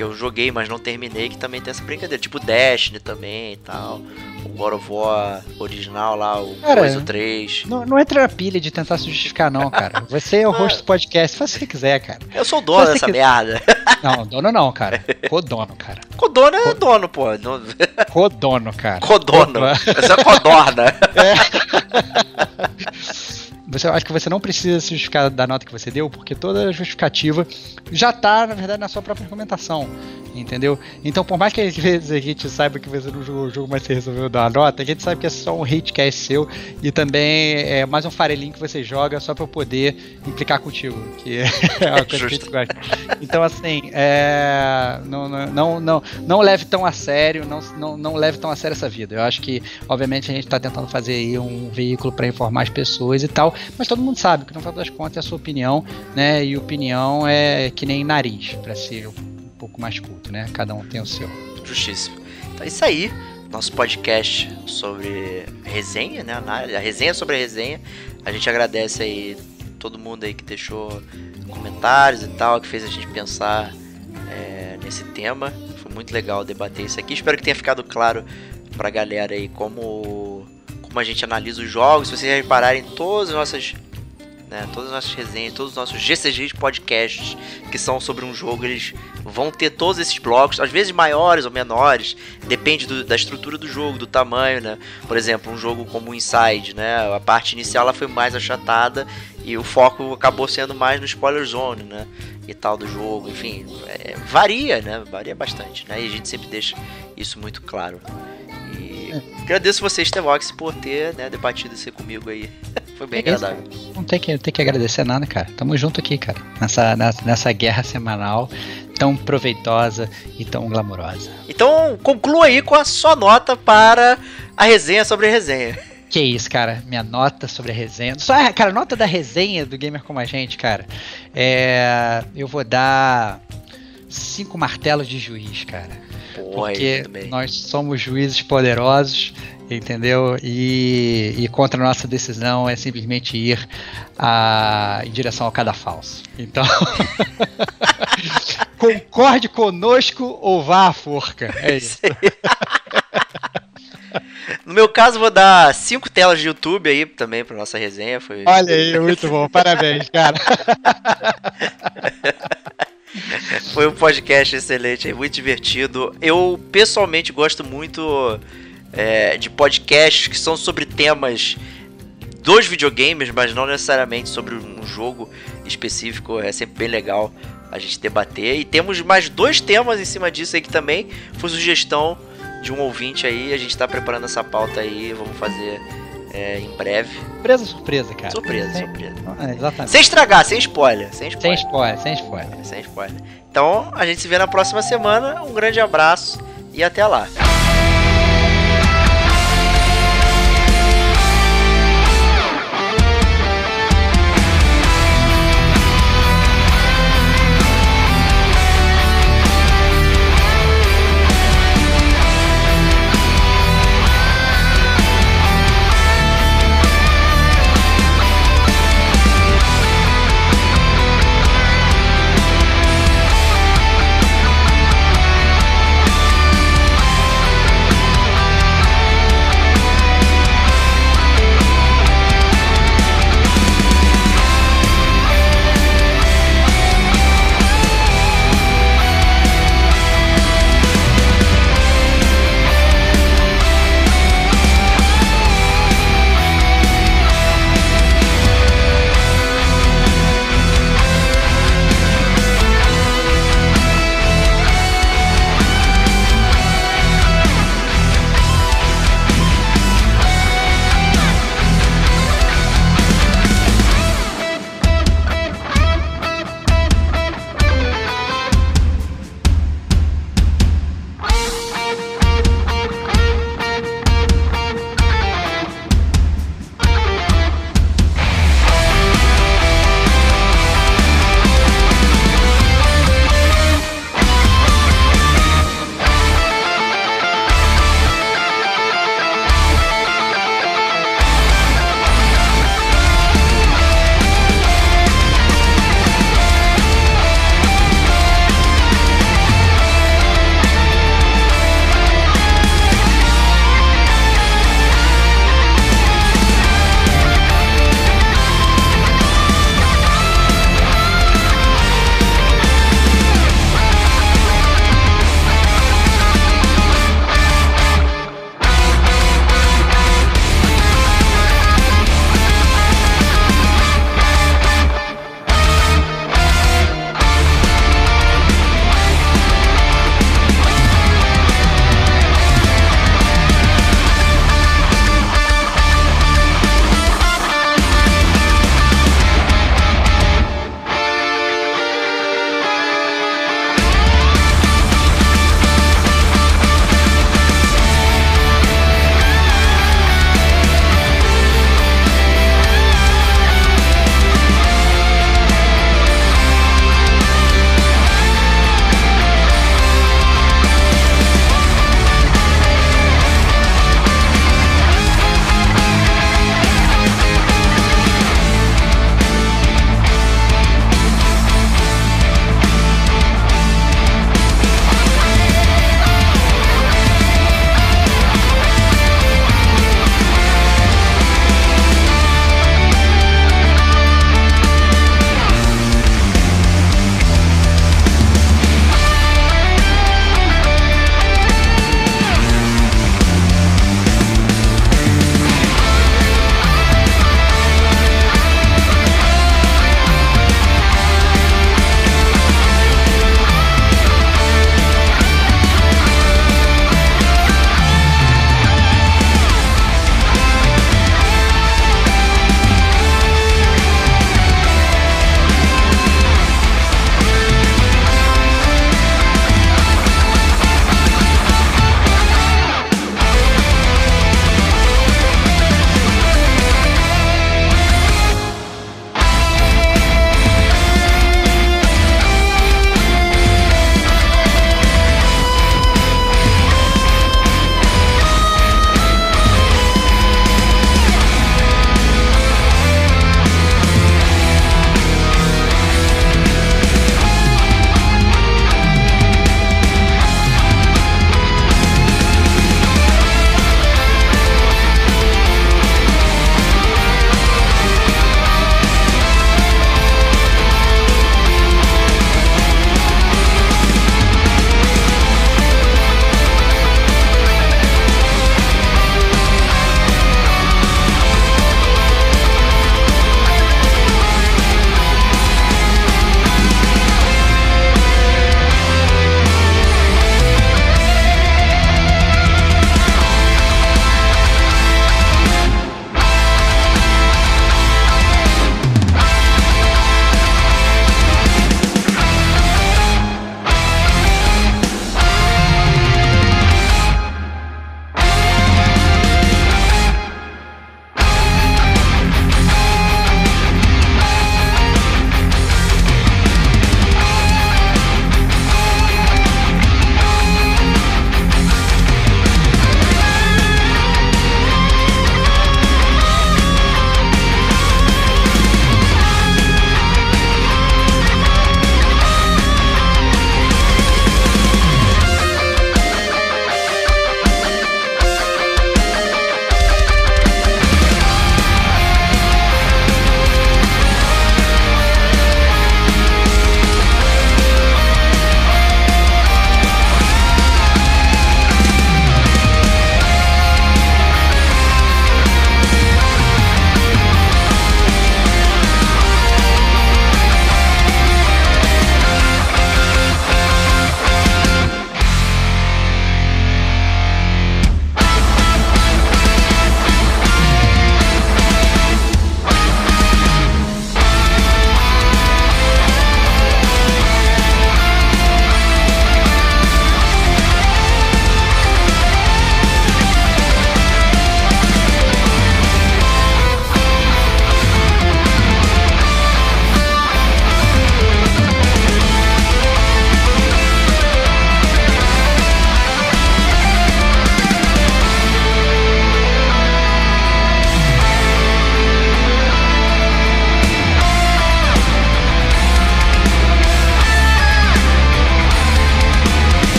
que eu joguei, mas não terminei, que também tem essa brincadeira. Tipo Destiny também e tal. O God of War original lá, o cara, 2 ou 3. Não, não entra na pilha de tentar se justificar, não, cara. Você é o [LAUGHS] host do podcast, faz o que quiser, cara. Eu sou o dono dessa quiser. merda. [LAUGHS] Não, dono não, cara. Codono, cara. Codono é dono, pô. [LAUGHS] Codono, cara. Codono. Essa é codorna. É. você acho que você não precisa se justificar da nota que você deu, porque toda a justificativa já está, na verdade, na sua própria argumentação. Entendeu? Então, por mais que às vezes a gente saiba que você não jogou o jogo, mas você resolveu dar uma nota, a gente sabe que é só um hate que é seu e também é mais um farelinho que você joga só para poder implicar contigo, que é [LAUGHS] uma coisa que a gente gosta. Então, assim, é, não, não, não, não leve tão a sério, não, não, não leve tão a sério essa vida. Eu acho que, obviamente, a gente está tentando fazer aí um veículo para informar as pessoas e tal, mas todo mundo sabe que no final das contas é a sua opinião, né? E opinião é que nem nariz, para ser pouco mais culto, né? Cada um tem o seu. Justíssimo. Então é isso aí. Nosso podcast sobre resenha, né? A resenha sobre a resenha. A gente agradece aí todo mundo aí que deixou comentários e tal, que fez a gente pensar é, nesse tema. Foi muito legal debater isso aqui. Espero que tenha ficado claro pra galera aí como, como a gente analisa os jogos. Se vocês repararem, todas as nossas né? Todas as nossas resenhas, todos os nossos GCGs podcasts que são sobre um jogo, eles vão ter todos esses blocos, às vezes maiores ou menores, depende do, da estrutura do jogo, do tamanho, né? Por exemplo, um jogo como o Inside, né? A parte inicial ela foi mais achatada e o foco acabou sendo mais no spoiler zone, né? E tal do jogo, enfim, é, varia, né? Varia bastante, né? E a gente sempre deixa isso muito claro. E é. agradeço você, Stevox, por ter né, debatido isso comigo aí. [LAUGHS] Foi bem é agradável. Não tem que, tem que agradecer nada, cara. Tamo junto aqui, cara. Nessa, nessa, nessa guerra semanal tão proveitosa e tão glamourosa. Então, conclua aí com a sua nota para a resenha sobre a resenha. Que isso, cara. Minha nota sobre a resenha. Só, cara, nota da resenha do Gamer Como a Gente, cara. É, eu vou dar cinco martelos de juiz, cara. Porque nós somos juízes poderosos entendeu? E, e contra a nossa decisão é simplesmente ir a, em direção ao cadafalso. Então, [LAUGHS] concorde conosco ou vá à forca. É [LAUGHS] isso. [LAUGHS] No meu caso, vou dar cinco telas de YouTube aí também para nossa resenha. Foi... Olha aí, muito bom. Parabéns, cara. [LAUGHS] Foi um podcast excelente, muito divertido. Eu pessoalmente gosto muito é, de podcasts que são sobre temas dos videogames, mas não necessariamente sobre um jogo específico. É sempre bem legal a gente debater. E temos mais dois temas em cima disso aí que também foi sugestão de um ouvinte aí. A gente está preparando essa pauta aí, vamos fazer é, em breve. Surpresa, surpresa, cara. Surpresa, sem, surpresa. É, exatamente. Sem estragar, sem spoiler. Sem spoiler. Sem spoiler, sem spoiler. Sem spoiler. Então, a gente se vê na próxima semana. Um grande abraço e até lá.